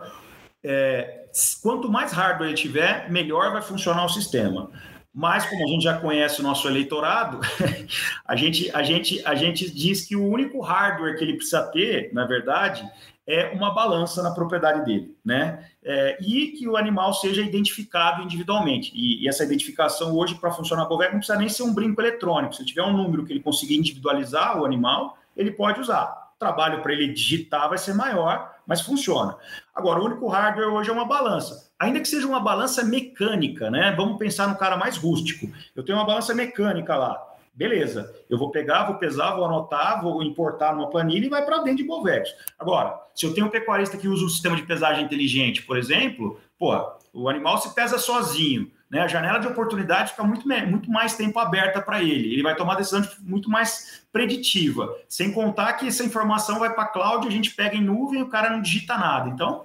é, quanto mais hardware ele tiver, melhor vai funcionar o sistema. Mas, como a gente já conhece o nosso eleitorado, a gente, a, gente, a gente diz que o único hardware que ele precisa ter, na verdade, é uma balança na propriedade dele, né? É, e que o animal seja identificado individualmente. E, e essa identificação hoje, para funcionar Bovec, não precisa nem ser um brinco eletrônico. Se tiver um número que ele conseguir individualizar o animal, ele pode usar. O trabalho para ele digitar vai ser maior, mas funciona. Agora, o único hardware hoje é uma balança. Ainda que seja uma balança mecânica, né? Vamos pensar no cara mais rústico. Eu tenho uma balança mecânica lá. Beleza, eu vou pegar, vou pesar, vou anotar, vou importar numa planilha e vai para dentro de Bovex. Agora, se eu tenho um pecuarista que usa um sistema de pesagem inteligente, por exemplo, pô, o animal se pesa sozinho, né? A janela de oportunidade fica muito, muito mais tempo aberta para ele. Ele vai tomar decisão muito mais preditiva. Sem contar que essa informação vai para a cloud, a gente pega em nuvem e o cara não digita nada. Então,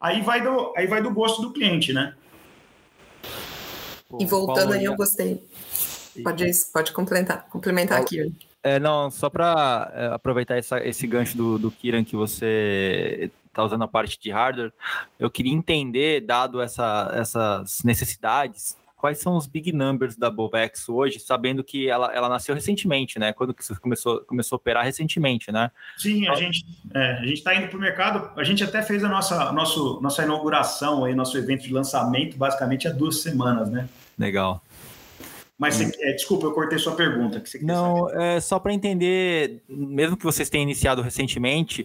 aí vai do, aí vai do gosto do cliente, né? E voltando aí, eu gostei. Pode, pode complementar, complementar aqui. É, não, só para é, aproveitar essa, esse gancho do, do Kiran que você está usando a parte de hardware, eu queria entender, dado essa, essas necessidades, quais são os big numbers da Bovex hoje, sabendo que ela, ela nasceu recentemente, né? Quando que você começou, começou a operar recentemente, né? Sim, a gente é, está indo para o mercado. A gente até fez a nossa nosso, nossa inauguração aí, nosso evento de lançamento, basicamente há duas semanas, né? Legal. Mas, você, é, desculpa, eu cortei sua pergunta. Que Não, saber. é só para entender, mesmo que vocês tenham iniciado recentemente,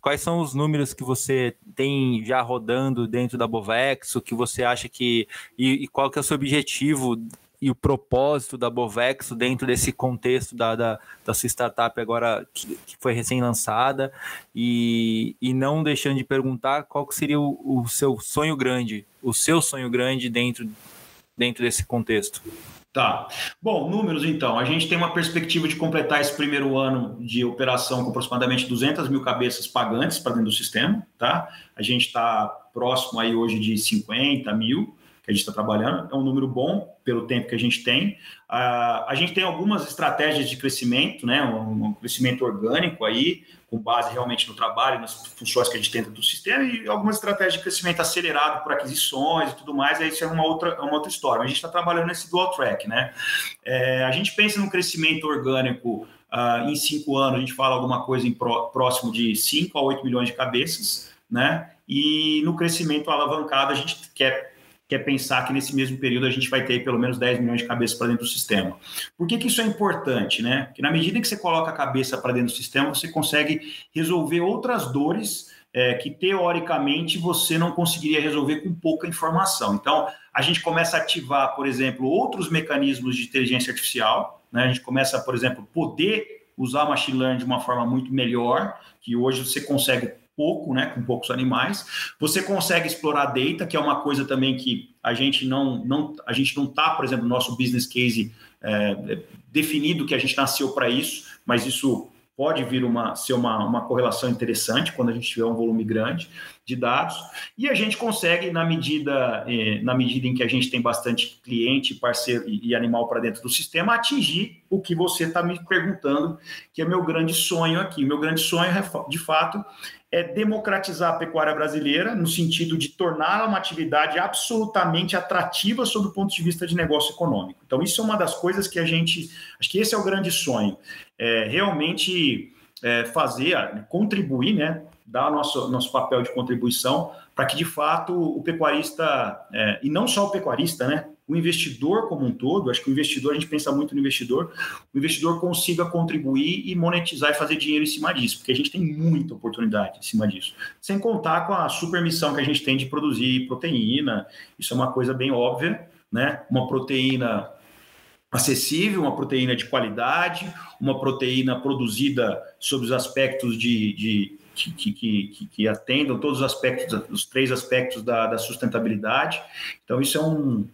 quais são os números que você tem já rodando dentro da Bovex, o que você acha que. E, e qual que é o seu objetivo e o propósito da Bovexo dentro desse contexto da, da, da sua startup agora que, que foi recém-lançada e, e não deixando de perguntar qual que seria o, o, seu sonho grande, o seu sonho grande dentro, dentro desse contexto. Tá. Bom, números então. A gente tem uma perspectiva de completar esse primeiro ano de operação com aproximadamente 200 mil cabeças pagantes para dentro do sistema, tá? A gente está próximo aí hoje de 50 mil que a gente está trabalhando. É um número bom pelo tempo que a gente tem. Uh, a gente tem algumas estratégias de crescimento, né? Um, um, crescimento orgânico aí, com base realmente no trabalho, nas funções que a gente tenta do sistema, e algumas estratégias de crescimento acelerado por aquisições e tudo mais. Aí isso é uma outra, é uma outra história. a gente está trabalhando nesse dual track, né? É, a gente pensa no crescimento orgânico. Uh, em cinco anos, a gente fala alguma coisa em pró, próximo de 5 a 8 milhões de cabeças, né? E no crescimento alavancado, a gente quer quer pensar que nesse mesmo período a gente vai ter pelo menos 10 milhões de cabeças para dentro do sistema. Por que, que isso é importante? Né? Porque na medida que você coloca a cabeça para dentro do sistema, você consegue resolver outras dores é, que teoricamente você não conseguiria resolver com pouca informação. Então, a gente começa a ativar, por exemplo, outros mecanismos de inteligência artificial. Né? A gente começa, por exemplo, poder usar machine learning de uma forma muito melhor, que hoje você consegue pouco, né, com poucos animais. Você consegue explorar data, que é uma coisa também que a gente não, não a gente não tá, por exemplo, no nosso business case é, definido que a gente nasceu para isso, mas isso pode vir uma ser uma, uma correlação interessante quando a gente tiver um volume grande de dados e a gente consegue na medida eh, na medida em que a gente tem bastante cliente parceiro e, e animal para dentro do sistema atingir o que você está me perguntando que é meu grande sonho aqui meu grande sonho de fato é democratizar a pecuária brasileira no sentido de torná-la uma atividade absolutamente atrativa sob o ponto de vista de negócio econômico. Então, isso é uma das coisas que a gente. Acho que esse é o grande sonho. É realmente é, fazer, contribuir, né? Dar nosso, nosso papel de contribuição para que, de fato, o pecuarista, é, e não só o pecuarista, né? O investidor como um todo, acho que o investidor, a gente pensa muito no investidor, o investidor consiga contribuir e monetizar e fazer dinheiro em cima disso, porque a gente tem muita oportunidade em cima disso. Sem contar com a super missão que a gente tem de produzir proteína, isso é uma coisa bem óbvia, né? Uma proteína acessível, uma proteína de qualidade, uma proteína produzida sob os aspectos de, de que, que, que, que, atendam todos os aspectos, os três aspectos da, da sustentabilidade. Então, isso é um,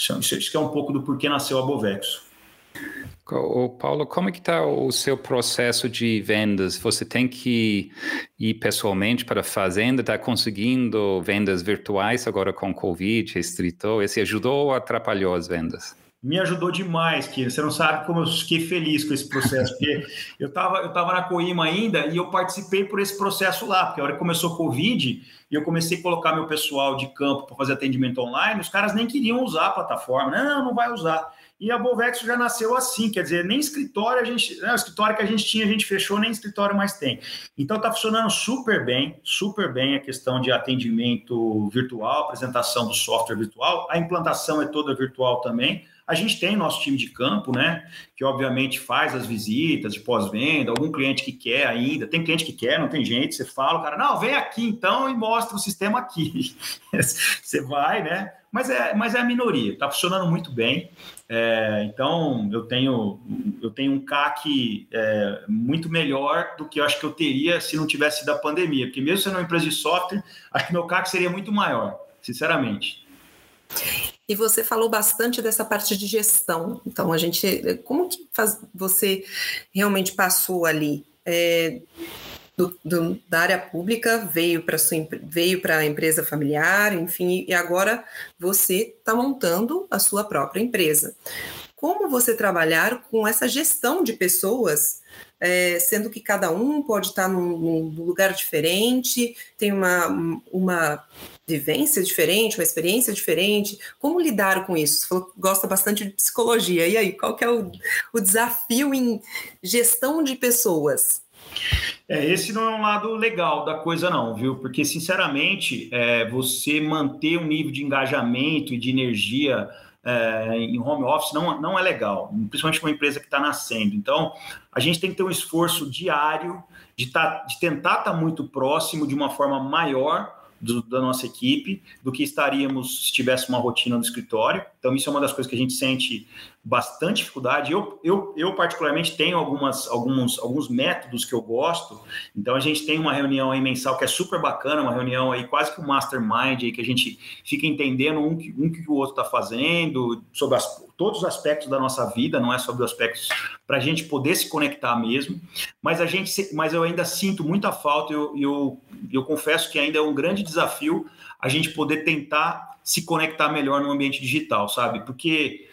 isso, isso é um pouco do porquê nasceu a Bovexo. O Paulo, como é que está o seu processo de vendas? Você tem que ir pessoalmente para a fazenda? Está conseguindo vendas virtuais agora com Covid, restrito? Esse ajudou ou atrapalhou as vendas? Me ajudou demais, que você não sabe como eu fiquei feliz com esse processo, porque eu estava eu tava na Coima ainda e eu participei por esse processo lá, porque a hora que começou o Covid e eu comecei a colocar meu pessoal de campo para fazer atendimento online, os caras nem queriam usar a plataforma, não, não vai usar. E a Bovex já nasceu assim, quer dizer, nem escritório a gente, né, o escritório que a gente tinha, a gente fechou, nem escritório mais tem. Então está funcionando super bem, super bem a questão de atendimento virtual, apresentação do software virtual, a implantação é toda virtual também. A gente tem nosso time de campo, né? Que obviamente faz as visitas de pós-venda, algum cliente que quer ainda, tem cliente que quer, não tem gente, você fala, cara, não, vem aqui então e mostra o sistema aqui. você vai, né? Mas é, mas é a minoria, está funcionando muito bem. É, então eu tenho eu tenho um CAC é, muito melhor do que eu acho que eu teria se não tivesse da pandemia, porque mesmo sendo uma empresa de software, acho que meu CAC seria muito maior, sinceramente. E você falou bastante dessa parte de gestão. Então, a gente, como que faz, você realmente passou ali é, do, do, da área pública, veio para veio para a empresa familiar, enfim, e agora você está montando a sua própria empresa. Como você trabalhar com essa gestão de pessoas é, sendo que cada um pode estar num, num, lugar diferente, tem uma, uma vivência diferente, uma experiência diferente. Como lidar com isso? Você falou que gosta bastante de psicologia. E aí, qual que é o, o desafio em gestão de pessoas? É, esse não é um lado legal da coisa, não, viu? Porque, sinceramente, é, você manter um nível de engajamento e de energia é, em home office não, não é legal, principalmente uma empresa que está nascendo. Então, a gente tem que ter um esforço diário de, tá, de tentar estar tá muito próximo de uma forma maior do, da nossa equipe do que estaríamos se tivesse uma rotina no escritório. Então, isso é uma das coisas que a gente sente bastante dificuldade. Eu, eu, eu particularmente, tenho algumas, alguns, alguns métodos que eu gosto. Então, a gente tem uma reunião aí mensal que é super bacana, uma reunião aí quase que um mastermind, aí, que a gente fica entendendo um, que, um que o outro está fazendo, sobre as, todos os aspectos da nossa vida, não é sobre os aspectos para a gente poder se conectar mesmo. Mas a gente, mas eu ainda sinto muita falta. Eu, eu, eu confesso que ainda é um grande desafio a gente poder tentar se conectar melhor no ambiente digital, sabe? Porque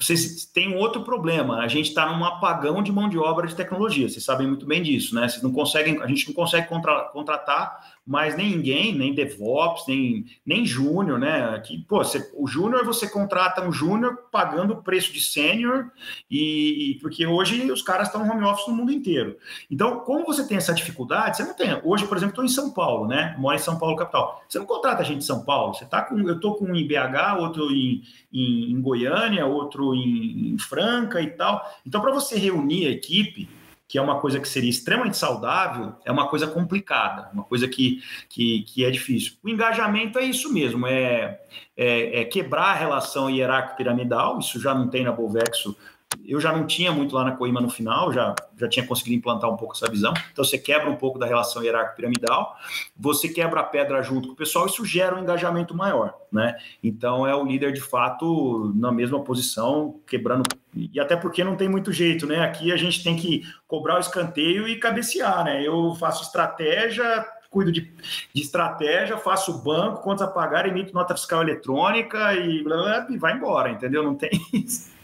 vocês têm um outro problema. A gente está num apagão de mão de obra de tecnologia. Vocês sabem muito bem disso, né? Vocês não conseguem, a gente não consegue contra, contratar mais nem ninguém, nem DevOps, nem, nem júnior, né? Que, pô, você, o júnior você contrata um júnior pagando o preço de sênior e, e, porque hoje os caras estão home office no mundo inteiro. Então, como você tem essa dificuldade, você não tem. Hoje, por exemplo, estou em São Paulo, né? Moro em São Paulo capital. Você não contrata gente de São Paulo. Você tá com, eu estou com um em BH, outro em, em, em Goiânia, outro em, em Franca e tal. Então, para você reunir a equipe que é uma coisa que seria extremamente saudável, é uma coisa complicada, uma coisa que, que, que é difícil. O engajamento é isso mesmo, é, é, é quebrar a relação hierárquico-piramidal, isso já não tem na Bolvexo eu já não tinha muito lá na Coima no final, já, já tinha conseguido implantar um pouco essa visão. Então você quebra um pouco da relação hierárquico-piramidal, você quebra a pedra junto com o pessoal, isso gera um engajamento maior, né? Então é o líder de fato na mesma posição, quebrando. E até porque não tem muito jeito, né? Aqui a gente tem que cobrar o escanteio e cabecear, né? Eu faço estratégia, cuido de, de estratégia, faço banco, contas a pagar, emito nota fiscal eletrônica e, blá, blá, e vai embora, entendeu? Não tem isso.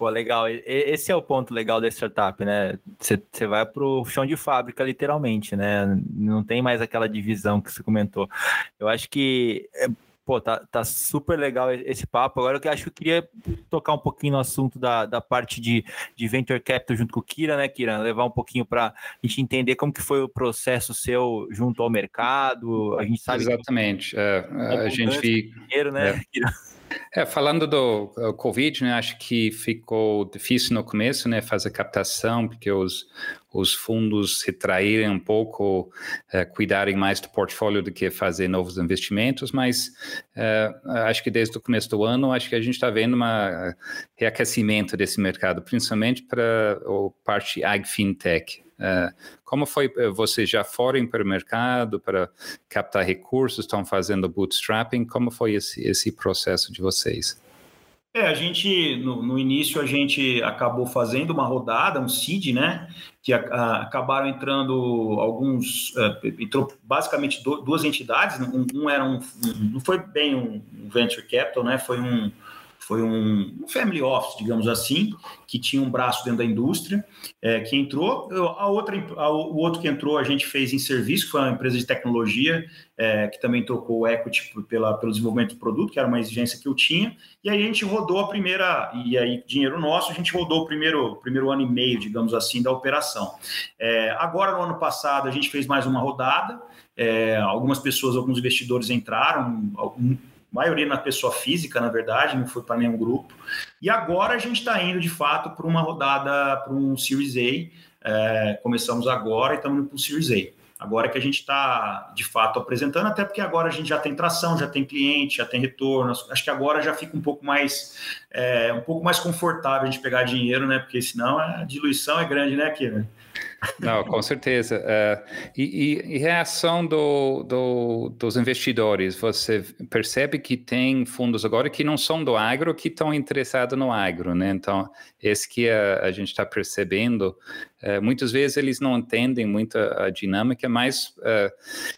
Pô, legal. Esse é o ponto legal da startup, né? Você vai para o chão de fábrica, literalmente, né? Não tem mais aquela divisão que você comentou. Eu acho que, é, pô, tá, tá super legal esse papo. Agora eu acho que eu queria tocar um pouquinho no assunto da, da parte de, de Venture Capital junto com o Kira, né, Kira? Levar um pouquinho para a gente entender como que foi o processo seu junto ao mercado. A gente sabe... Exatamente. Que... É, a gente... Dinheiro, né, é. Kira? É, falando do uh, Covid, né, acho que ficou difícil no começo, né, fazer captação, porque os, os fundos retraírem um pouco, uh, cuidarem mais do portfólio do que fazer novos investimentos, mas uh, acho que desde o começo do ano, acho que a gente está vendo um reaquecimento desse mercado, principalmente para a parte ag fintech. Uh, como foi eh, vocês já foram para o mercado para captar recursos, estão fazendo bootstrapping? Como foi esse, esse processo de vocês? É, a gente, no, no, início, a gente acabou fazendo uma rodada, um seed, né? Que a, a, acabaram entrando alguns, uh, entrou basicamente do, duas entidades, um, um era um, não foi bem um venture capital, né? Foi um, foi um, family office, digamos assim, que tinha um braço dentro da indústria, é, que entrou. A outra, a, o outro que entrou, a gente fez em serviço, que foi uma empresa de tecnologia, é, que também trocou o equity pela, pelo desenvolvimento do produto, que era uma exigência que eu tinha. E aí a gente rodou a primeira, e aí dinheiro nosso, a gente rodou o primeiro, primeiro ano e meio, digamos assim, da operação. É, agora, no ano passado, a gente fez mais uma rodada. É, algumas pessoas, alguns investidores entraram, maioria na pessoa física, na verdade, não foi para nenhum grupo. E agora a gente está indo de fato para uma rodada, para um Series A. É, começamos agora e estamos indo para o Series A. Agora que a gente está de fato apresentando, até porque agora a gente já tem tração, já tem cliente, já tem retorno. Acho que agora já fica um pouco mais é, um pouco mais confortável a gente pegar dinheiro, né? Porque senão a diluição é grande, né, Kira? Não, com certeza. Uh, e, e, reação do, do, dos investidores? Você percebe que tem fundos agora que não são do agro, que estão interessados no agro, né? Então, esse que a, a gente está percebendo, uh, muitas vezes eles não entendem muito a, a dinâmica, mas uh,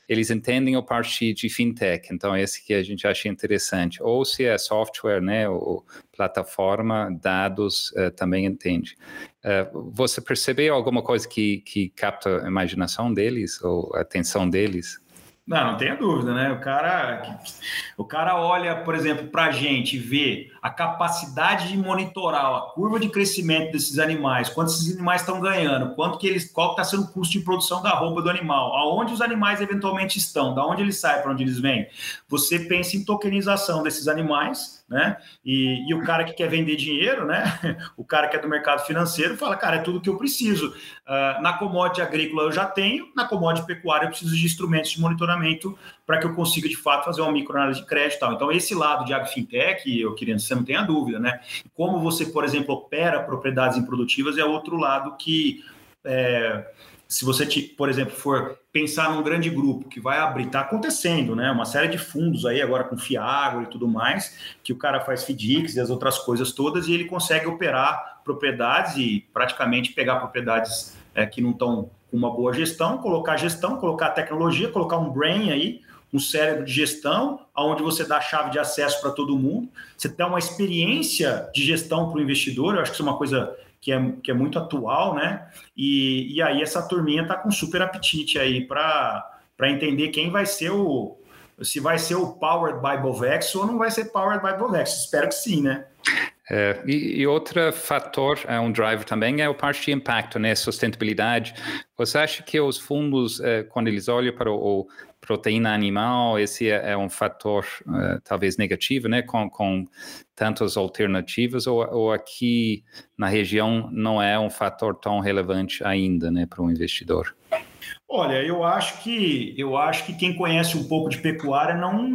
eles entendem o parte de fintech. Então, esse que a gente acha interessante. Ou se é software, né? Ou plataforma, dados, também entende. Uh, você percebeu alguma coisa que, que capta a imaginação deles ou a atenção deles? Não, não tenha dúvida, né? O cara, o cara olha, por exemplo, para a gente vê a capacidade de monitorar a curva de crescimento desses animais, quanto esses animais estão ganhando, quanto que eles, qual está sendo o custo de produção da roupa do animal, aonde os animais eventualmente estão, da onde eles saem, para onde eles vêm. Você pensa em tokenização desses animais né? E, e, o cara que quer vender dinheiro, né? O cara que é do mercado financeiro fala, cara, é tudo que eu preciso. Uh, na commodity agrícola eu já tenho, na commodity pecuária eu preciso de instrumentos de monitoramento para que eu consiga de fato fazer uma microanálise de crédito. Tal. Então, esse lado de agrofintech, eu queria, você não tenha dúvida, né? Como você, por exemplo, opera propriedades improdutivas é outro lado que. É, se você, por exemplo, for pensar num grande grupo que vai abrir, está acontecendo, né? Uma série de fundos aí agora com Fiagro e tudo mais, que o cara faz FDICs e as outras coisas todas, e ele consegue operar propriedades e praticamente pegar propriedades é, que não estão com uma boa gestão, colocar gestão, colocar tecnologia, colocar um brain aí, um cérebro de gestão, onde você dá a chave de acesso para todo mundo, você dá uma experiência de gestão para o investidor, eu acho que isso é uma coisa que é, que é muito atual, né? E, e aí essa turminha tá com super apetite aí para entender quem vai ser o. Se vai ser o Powered by Bovex ou não vai ser Powered by Bovex. Espero que sim, né? É, e, e, outro fator, é um driver também, é o parte de impacto, né? Sustentabilidade. Você acha que os fundos, é, quando eles olham para o, o proteína animal, esse é, é um fator uh, talvez negativo, né, com, com tantas alternativas, ou, ou, aqui na região não é um fator tão relevante ainda, né, para um investidor? Olha, eu acho que eu acho que quem conhece um pouco de pecuária não,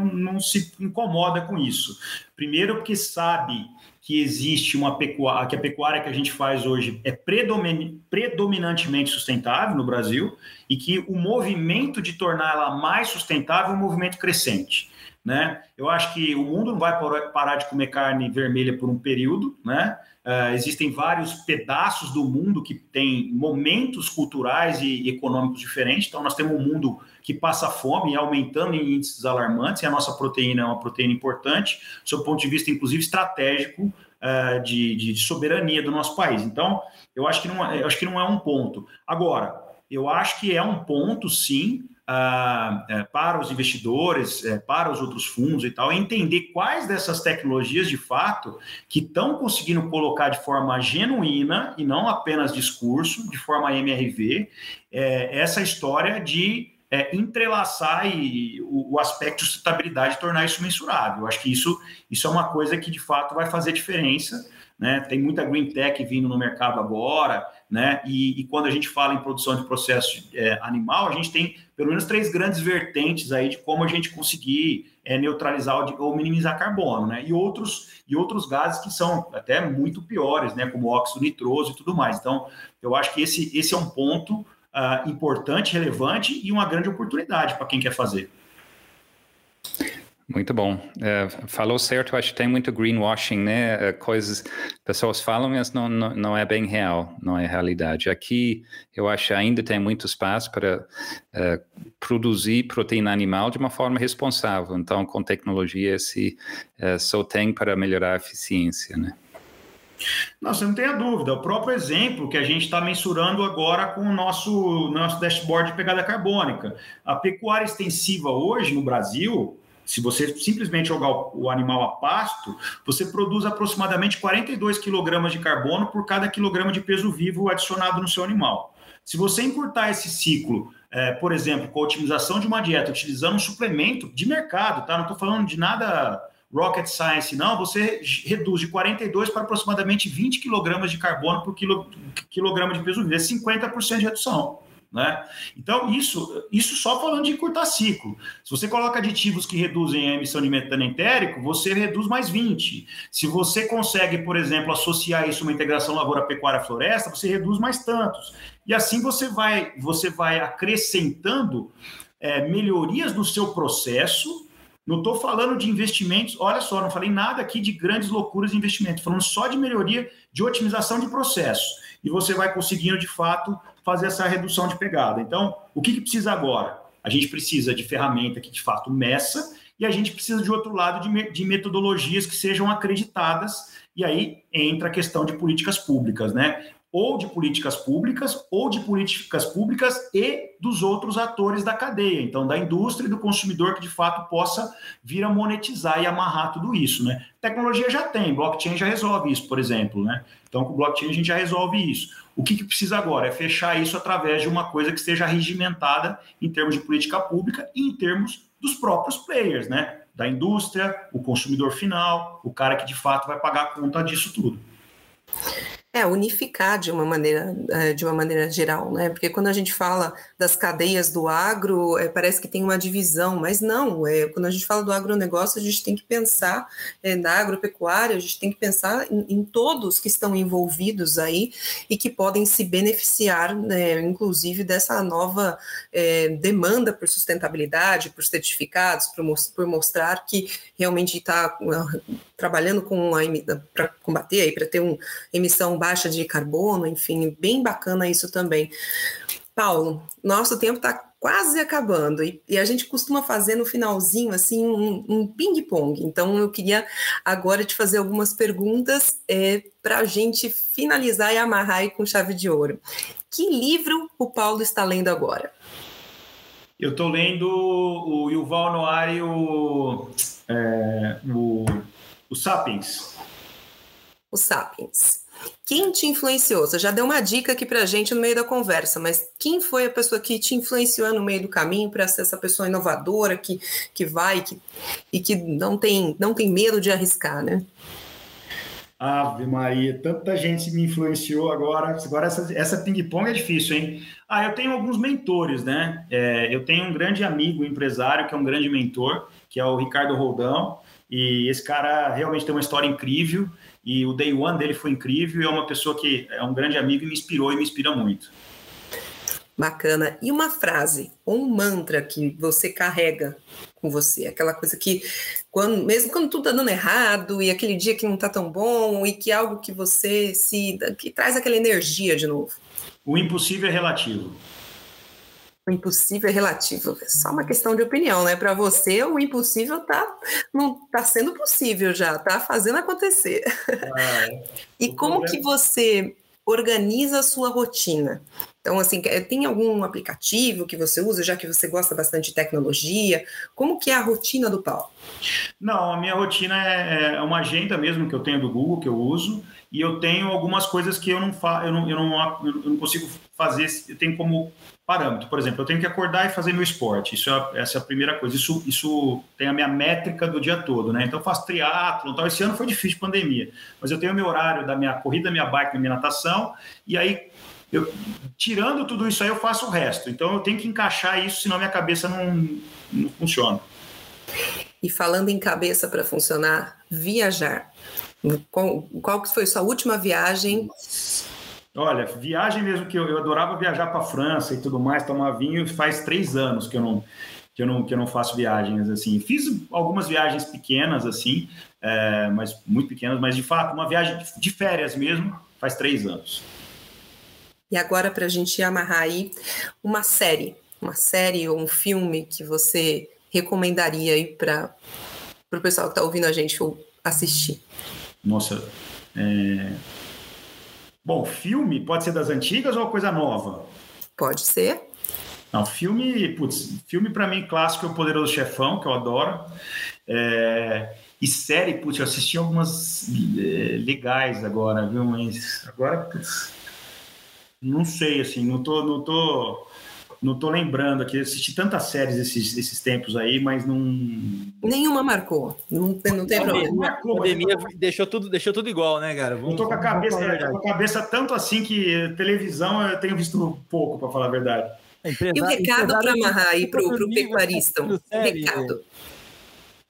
não, não se incomoda com isso. Primeiro porque sabe que existe uma pecuária, que a pecuária que a gente faz hoje é predominantemente sustentável no Brasil e que o movimento de torná-la mais sustentável é um movimento crescente. Né? Eu acho que o mundo não vai parar de comer carne vermelha por um período, né? Uh, existem vários pedaços do mundo que têm momentos culturais e econômicos diferentes. Então, nós temos um mundo que passa fome, aumentando em índices alarmantes, e a nossa proteína é uma proteína importante, do ponto de vista, inclusive, estratégico uh, de, de, soberania do nosso país. Então, eu acho que não, é, eu acho que não é um ponto. Agora, eu acho que é um ponto, sim, uh, para os investidores, uh, para os outros fundos e tal, entender quais dessas tecnologias, de fato, que estão conseguindo colocar de forma genuína e não apenas discurso, de forma MRV, essa história de é, entrelaçar e, o, o, aspecto de sustentabilidade tornar isso mensurável. Eu acho que isso, isso é uma coisa que de fato vai fazer diferença. Né? Tem muita green tech vindo no mercado agora, né? E, e quando a gente fala em produção de processo é, animal, a gente tem pelo menos três grandes vertentes aí de como a gente conseguir é, neutralizar ou minimizar carbono, né? E outros e outros gases que são até muito piores, né? Como óxido nitroso e tudo mais. Então, eu acho que esse, esse é um ponto uh, importante, relevante e uma grande oportunidade para quem quer fazer. Muito bom. É, falou certo, acho que tem muito greenwashing, né? É, coisas, pessoas falam, mas não, não, não, é bem real, não é realidade. Aqui, eu acho ainda tem muito espaço para é, produzir proteína animal de uma forma responsável. Então, com tecnologia, se é, só tem para melhorar a eficiência, né? Você não tem a dúvida. O próprio exemplo que a gente está mensurando agora com o nosso, nosso dashboard de pegada carbônica. A pecuária extensiva hoje no Brasil, se você simplesmente jogar o animal a pasto, você produz aproximadamente 42 quilogramas de carbono por cada quilograma de peso vivo adicionado no seu animal. Se você encurtar esse ciclo, é, por exemplo, com a otimização de uma dieta, utilizando um suplemento de mercado, tá? Não estou falando de nada rocket science, não, você reduz de 42 para aproximadamente 20 quilogramas de carbono por quilo, quilograma de peso vivo. É 50% de redução. Né? Então, isso, isso só falando de encurtar ciclo. Se você coloca aditivos que reduzem a emissão de metano entérico, você reduz mais 20. Se você consegue, por exemplo, associar isso a uma integração lavoura-pecuária-floresta, você reduz mais tantos. E assim você vai, você vai acrescentando é, melhorias no seu processo não estou falando de investimentos, olha só, não falei nada aqui de grandes loucuras de investimento, falando só de melhoria de otimização de processo. E você vai conseguindo, de fato, fazer essa redução de pegada. Então, o que, que precisa agora? A gente precisa de ferramenta que, de fato, meça, e a gente precisa, de outro lado, de, de metodologias que sejam acreditadas, e aí entra a questão de políticas públicas, né? ou de políticas públicas, ou de políticas públicas e dos outros atores da cadeia, então da indústria e do consumidor que de fato possa vir a monetizar e amarrar tudo isso, né? Tecnologia já tem, blockchain já resolve isso, por exemplo, né? Então com blockchain a gente já resolve isso. O que, que precisa agora é fechar isso através de uma coisa que esteja regimentada em termos de política pública e em termos dos próprios players, né? Da indústria, o consumidor final, o cara que de fato vai pagar a conta disso tudo. É, unificar de uma maneira, é, de uma maneira geral, né? Porque quando a gente fala das cadeias do agro, é, parece que tem uma divisão, mas não, é, quando a gente fala do agronegócio, a gente tem que pensar é, na agropecuária, a gente tem que pensar em, em, todos que estão envolvidos aí e que podem se beneficiar, né, inclusive, dessa nova demanda por sustentabilidade, por certificados, por, por mostrar que realmente está trabalhando com para combater para ter uma emissão baixa de carbono, enfim, bem bacana isso também. Paulo, nosso tempo está quase acabando e, e, a gente costuma fazer no finalzinho assim um, um ping-pong. Então eu queria agora te fazer algumas perguntas é, para a gente finalizar e amarrar aí com chave de ouro. Que livro o Paulo está lendo agora? Eu estou lendo o Yuval Noah e o, é, o o Sapiens. O Sapiens. Quem te influenciou? Você já deu uma dica aqui para gente no meio da conversa, mas quem foi a pessoa que te influenciou no meio do caminho para ser essa pessoa inovadora que, que vai que, e que não tem, não tem medo de arriscar, né? Ave Maria, tanta gente me influenciou agora. Agora essa, essa ping-pong é difícil, hein? Ah, eu tenho alguns mentores, né? É, eu tenho um grande amigo, um empresário, que é um grande mentor, que é o Ricardo Roldão. E esse cara realmente tem uma história incrível e o day one dele foi incrível e é uma pessoa que é um grande amigo e me inspirou e me inspira muito. Bacana. E uma frase ou um mantra que você carrega com você, aquela coisa que quando mesmo quando tudo tá dando errado e aquele dia que não tá tão bom e que é algo que você se que traz aquela energia de novo. O impossível é relativo. O impossível é relativo, é só uma questão de opinião, né? Para você, o impossível tá não tá sendo possível já, tá fazendo acontecer. Ah, e como que você organiza a sua rotina? Então, assim, tem algum aplicativo que você usa, já que você gosta bastante de tecnologia? Como que é a rotina do Paulo? Não, a minha rotina é, é uma agenda mesmo que eu tenho do Google, que eu uso, e eu tenho algumas coisas que eu não, fa eu não, eu não, eu não consigo fazer, eu tenho como parâmetro. Por exemplo, eu tenho que acordar e fazer meu esporte. Isso é, essa é a primeira coisa. Isso, isso tem a minha métrica do dia todo, né? Então eu faço triatlo, então esse ano foi difícil pandemia, mas eu tenho meu horário da minha corrida, minha bike, minha natação, e aí eu, tirando tudo isso aí, eu faço o resto. Então eu tenho que encaixar isso, senão minha cabeça não, não funciona. E falando em cabeça para funcionar, viajar. Qual, qual foi sua última viagem? Olha, viagem mesmo que eu, eu adorava viajar para a França e tudo mais, tomar vinho, faz três anos que eu não, que eu não, que eu não faço viagens assim. Fiz algumas viagens pequenas assim, é, mas muito pequenas, mas de fato, uma viagem de férias mesmo, faz três anos. E agora, para a gente amarrar aí, uma série, uma série ou um filme que você recomendaria aí para o pessoal que está ouvindo a gente assistir? Nossa, é... bom, filme pode ser das antigas ou coisa nova? Pode ser. Não, filme, putz, filme para mim clássico é o Poderoso Chefão, que eu adoro. É... E série, putz, eu assisti algumas é, legais agora, viu? Mas agora, putz, não sei, assim, não tô, não tô, não tô lembrando aqui. assisti tantas séries esses, esses tempos aí, mas não. Nenhuma marcou. Não, não tem problema. Marcou, a pandemia mas... deixou, tudo, deixou tudo igual, né, cara? Vamos, eu tô com a cabeça, é, com a cabeça tanto assim que televisão eu tenho visto pouco, para falar a verdade. Empresário, e o recado para amarrar aí para o pecuarista? Um recado.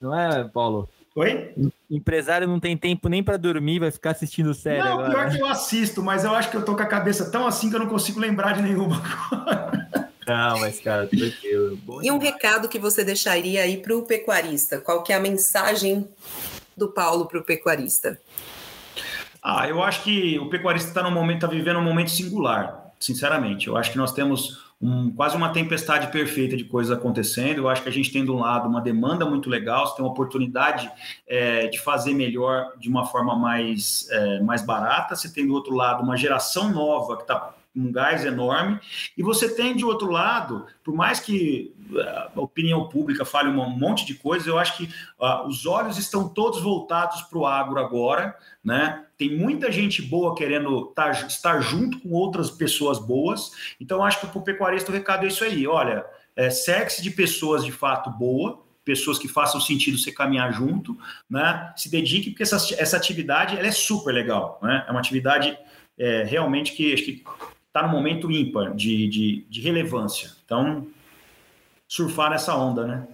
Não é, Paulo? Oi? Empresário não tem tempo nem para dormir, vai ficar assistindo série não, agora. pior que eu assisto, mas eu acho que eu tô com a cabeça tão assim que eu não consigo lembrar de nenhuma Não, mas cara, tranquilo. Bom e um recado que você deixaria aí para o pecuarista? Qual que é a mensagem do Paulo para o pecuarista? Ah, eu acho que o pecuarista está no momento, está vivendo um momento singular, sinceramente. Eu acho que nós temos um, quase uma tempestade perfeita de coisas acontecendo. Eu acho que a gente tem, de um lado, uma demanda muito legal, você tem uma oportunidade é, de fazer melhor de uma forma mais, é, mais barata, você tem, do outro lado, uma geração nova que está um gás enorme, e você tem de outro lado, por mais que a opinião pública fale um monte de coisas, eu acho que uh, os olhos estão todos voltados para o agro agora, né? Tem muita gente boa querendo tar, estar junto com outras pessoas boas, então acho que para o pecuarista o recado é isso aí, olha, é, sexo de pessoas de fato boa, pessoas que façam sentido você caminhar junto, né? Se dedique, porque essa, essa atividade ela é super legal, né? É uma atividade é, realmente que que está no momento ímpar de, de, de, relevância. Então, surfar nessa onda, né?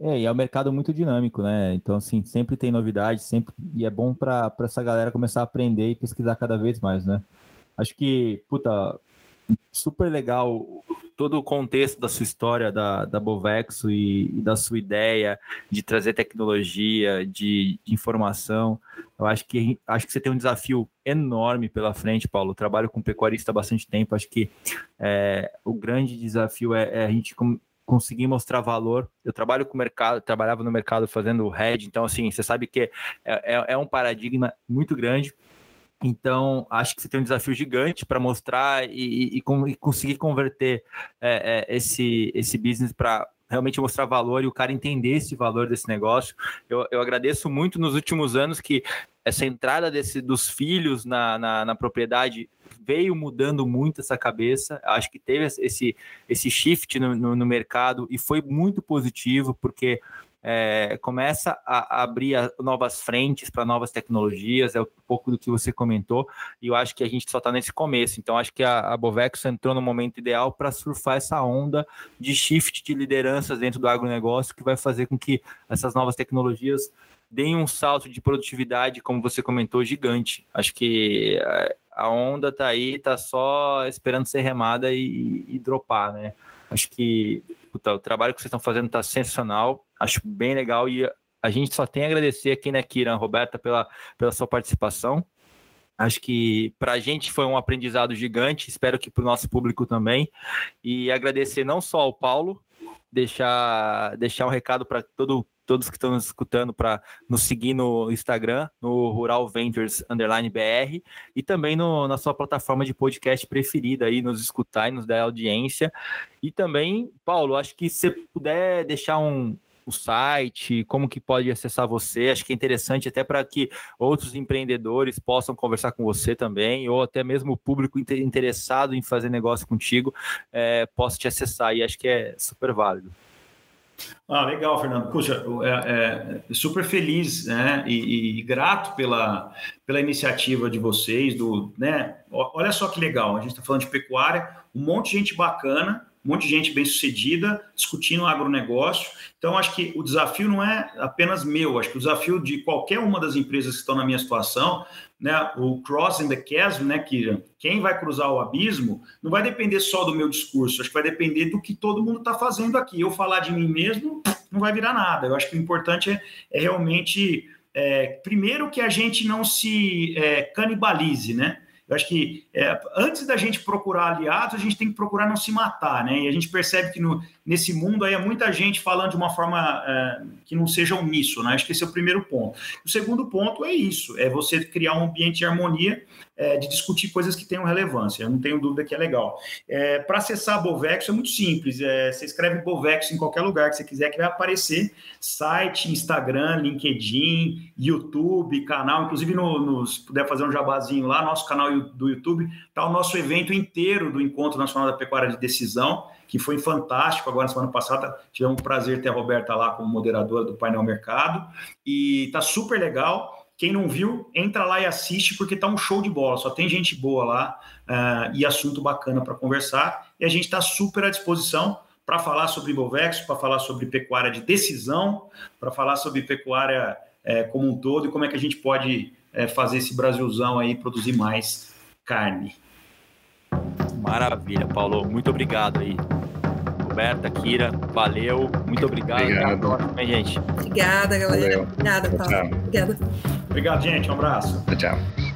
É, e é um mercado muito dinâmico, né? Então, assim, sempre tem novidade, sempre e é bom para essa galera começar a aprender e pesquisar cada vez mais, né? Acho que, puta, super legal todo o contexto da sua história da, da Bovexo e, e da sua ideia de trazer tecnologia, de, de, informação. Eu acho que acho que você tem um desafio enorme pela frente, Paulo. Eu trabalho com pecuarista há bastante tempo. Acho que é, o grande desafio é, é a gente conseguir mostrar valor. Eu trabalho com o mercado, trabalhava no mercado fazendo head, então assim, você sabe que é, é, é um paradigma muito grande então, acho que você tem um desafio gigante para mostrar e, e, e, conseguir converter é, é, esse, esse business para realmente mostrar valor e o cara entender esse valor desse negócio. Eu, eu agradeço muito nos últimos anos que essa entrada desse, dos filhos na, na, na propriedade veio mudando muito essa cabeça. Acho que teve esse, esse shift no, no, no mercado e foi muito positivo, porque é, começa a, abrir novas frentes para novas tecnologias, é um pouco do que você comentou, e eu acho que a gente só está nesse começo. Então, acho que a, a Bovex entrou no momento ideal para surfar essa onda de shift de lideranças dentro do agronegócio, que vai fazer com que essas novas tecnologias deem um salto de produtividade, como você comentou, gigante. Acho que é, a onda está aí, está só esperando ser remada e, e dropar, né? Acho que puta, o trabalho que vocês estão fazendo está sensacional, acho bem legal e a gente só tem a agradecer aqui, né, Kiran, Roberta, pela, pela sua participação. Acho que para a gente foi um aprendizado gigante, espero que para o nosso público também. E agradecer não só ao Paulo, deixar, deixar um recado para todo todos que estão nos escutando para nos seguir no Instagram, no Rural Ventures Underline BR, e também no, na sua plataforma de podcast preferida aí, nos escutar e nos dar audiência. E também, Paulo, acho que se puder deixar um, o site, como que pode acessar você. Acho que é interessante até para que outros empreendedores possam conversar com você também, ou até mesmo o público interessado em fazer negócio contigo é, possa te acessar. E acho que é super válido. Ah, legal, Fernando. Puxa, é, é super feliz né, e, e, grato pela, pela iniciativa de vocês. Do, né, olha só que legal, a gente está falando de pecuária, um monte de gente bacana um monte de gente bem sucedida discutindo agronegócio. Então, acho que o desafio não é apenas meu, acho que o desafio de qualquer uma das empresas que estão na minha situação, né, o crossing the chasm, né, que quem vai cruzar o abismo, não vai depender só do meu discurso, acho que vai depender do que todo mundo está fazendo aqui. Eu falar de mim mesmo não vai virar nada. Eu acho que o importante é, é realmente, é, primeiro, que a gente não se é, canibalize, né? Eu acho que é, antes da gente procurar aliados, a gente tem que procurar não se matar, né? E a gente percebe que no, nesse mundo aí é muita gente falando de uma forma é, que não seja omisso, né? Acho que esse é o primeiro ponto. O segundo ponto é isso: é você criar um ambiente de harmonia é, de discutir coisas que tenham relevância. Eu não tenho dúvida que é legal. É, Para acessar a Bovex é muito simples. É, você escreve Bovex em qualquer lugar que você quiser, que vai aparecer site, Instagram, LinkedIn, YouTube, canal. Inclusive, no, no, se puder fazer um jabazinho lá, nosso canal do YouTube, está o nosso evento inteiro do Encontro Nacional da Pecuária de Decisão, que foi fantástico. Agora, na semana passada, tivemos o prazer ter a Roberta lá como moderadora do painel Mercado. E está super legal. Quem não viu, entra lá e assiste, porque tá um show de bola. Só tem gente boa lá uh, e assunto bacana para conversar. E a gente está super à disposição para falar sobre Bovex, para falar sobre pecuária de decisão, para falar sobre pecuária é, como um todo e como é que a gente pode é, fazer esse Brasilzão aí produzir mais carne. Maravilha, Paulo. Muito obrigado aí. Roberta, Kira, valeu. Muito obrigado. Obrigado. Próxima, gente. Obrigada, galera. Valeu. Obrigada, Paulo. Obrigada. Obrigado, gente. Um abraço. Tchau.